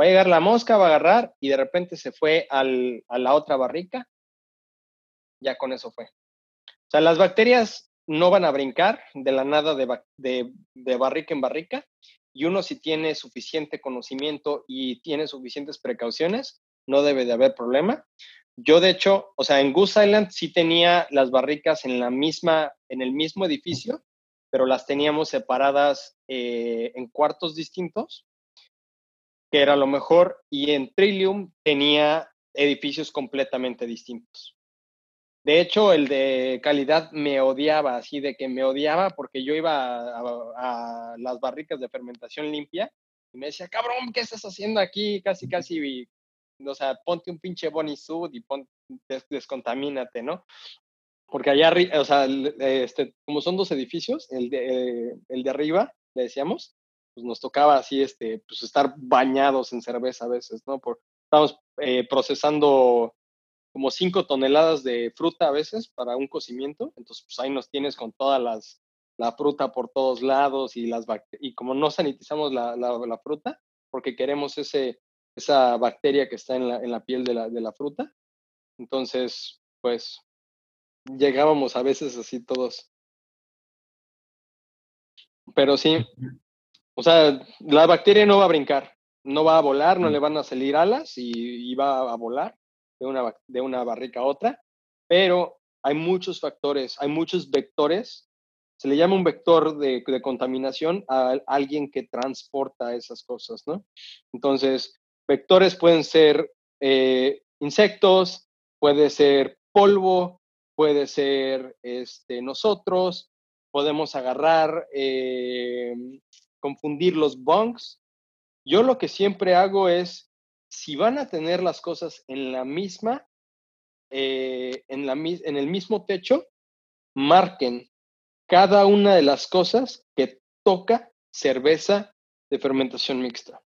Va a llegar la mosca, va a agarrar y de repente se fue al, a la otra barrica. Ya con eso fue. O sea, las bacterias no van a brincar de la nada de, de, de barrica en barrica, y uno si tiene suficiente conocimiento y tiene suficientes precauciones, no debe de haber problema. Yo, de hecho, o sea, en Goose Island sí tenía las barricas en la misma, en el mismo edificio, pero las teníamos separadas eh, en cuartos distintos, que era lo mejor, y en Trillium tenía edificios completamente distintos. De hecho, el de calidad me odiaba, así de que me odiaba porque yo iba a, a, a, las barricas de fermentación limpia y me decía, cabrón, ¿qué estás haciendo aquí? Casi, casi, o sea, ponte un pinche Bonnie Sud y pon, des, descontamínate, ¿no? Porque allá, o sea, este, como son dos edificios, el de, eh, el de arriba, le decíamos, pues nos tocaba así, este, pues estar bañados en cerveza a veces, ¿no? Por, estábamos eh, procesando como 5 toneladas de fruta a veces para un cocimiento, entonces pues ahí nos tienes con todas las, la fruta por todos lados y, las y como no sanitizamos la, la, fruta, porque queremos ese, esa bacteria que está en la, en la piel de la, de la fruta, entonces pues llegábamos a veces así todos pero sí. O sea, la bacteria no va a brincar, no va a volar, no le van a salir alas y, va a volar de una, de una barrica a otra, pero hay muchos factores, hay muchos vectores. Se le llama un vector de, contaminación a alguien que transporta esas cosas, ¿no? Entonces, vectores pueden ser eh, insectos, puede ser polvo, puede ser este, nosotros, podemos agarrar, eh, confundir los bunks. Yo lo que siempre hago es, si van a tener las cosas en la misma, eh, en, la, en el mismo techo, marquen cada una de las cosas que toca cerveza de fermentación mixta.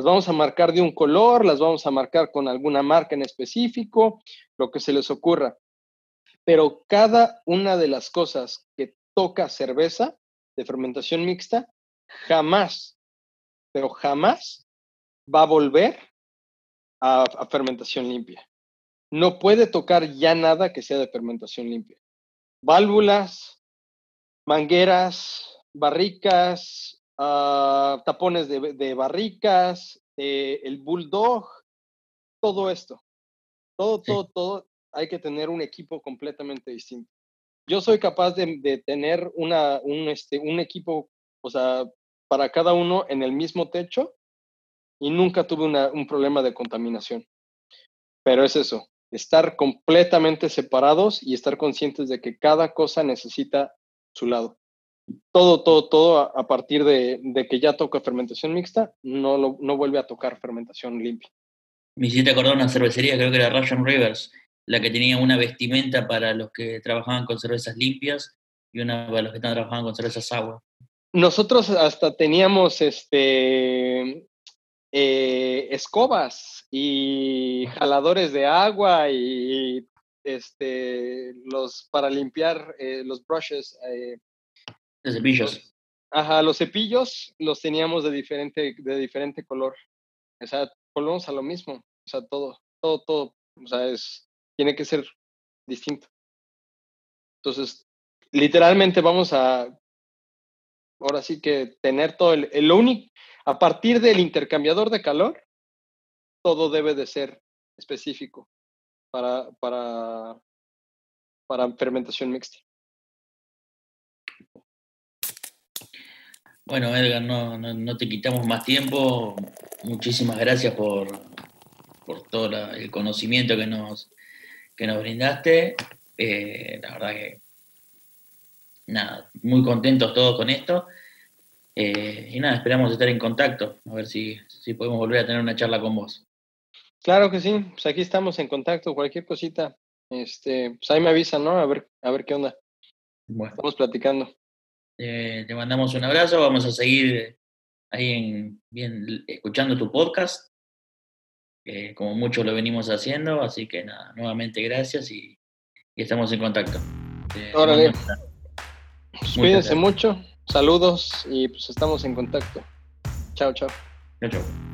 Las vamos a marcar de un color, las vamos a marcar con alguna marca en específico, lo que se les ocurra. Pero cada una de las cosas que toca cerveza de fermentación mixta, jamás, pero jamás va a volver a, fermentación limpia. No puede tocar ya nada que sea de fermentación limpia. Válvulas, mangueras, barricas, ah, tapones de, barricas, eh, el bulldog, todo esto. Todo, todo, todo. Hay que tener un equipo completamente distinto yo soy capaz de, tener una, un, este, un equipo, o sea, para cada uno en el mismo techo y nunca tuve un problema de contaminación. Pero es eso, estar completamente separados y estar conscientes de que cada cosa necesita su lado. Todo, todo, todo a, partir de, que ya toca fermentación mixta, no, no vuelve a tocar fermentación limpia. Me hiciste acordar una cervecería, creo que era Russian Rivers, la que tenía una vestimenta para los que trabajaban con cervezas limpias y una para los que trabajaban con cervezas agua. Nosotros hasta teníamos este eh, escobas y jaladores de agua y este los para limpiar eh, los brushes. Eh, los cepillos. ajá, los cepillos los teníamos de diferente, de diferente color. O sea, volvemos a lo mismo. O sea, todo, todo, todo. O sea, es tiene que ser distinto. Entonces, literalmente vamos a, ahora sí que tener todo el, el único, a partir del intercambiador de calor, todo debe de ser específico para, para, para fermentación mixta. Bueno, Edgar, no, no, te quitamos más tiempo. Muchísimas gracias por, por todo el conocimiento que nos, que nos brindaste. Eh, la verdad que, nada, muy contentos todos con esto. Eh, y nada, esperamos estar en contacto, a ver si, si podemos volver a tener una charla con vos. Claro que sí, pues aquí estamos en contacto, cualquier cosita, este, pues ahí me avisan, ¿no? A ver, a ver qué onda. Bueno. Estamos platicando. Eh, te mandamos un abrazo, vamos a seguir ahí en, bien, escuchando tu podcast como mucho lo venimos haciendo, así que nada, nuevamente gracias y, estamos en contacto. Órale. Cuídense mucho, saludos y pues estamos en contacto. Chao, chao. Chao, chao.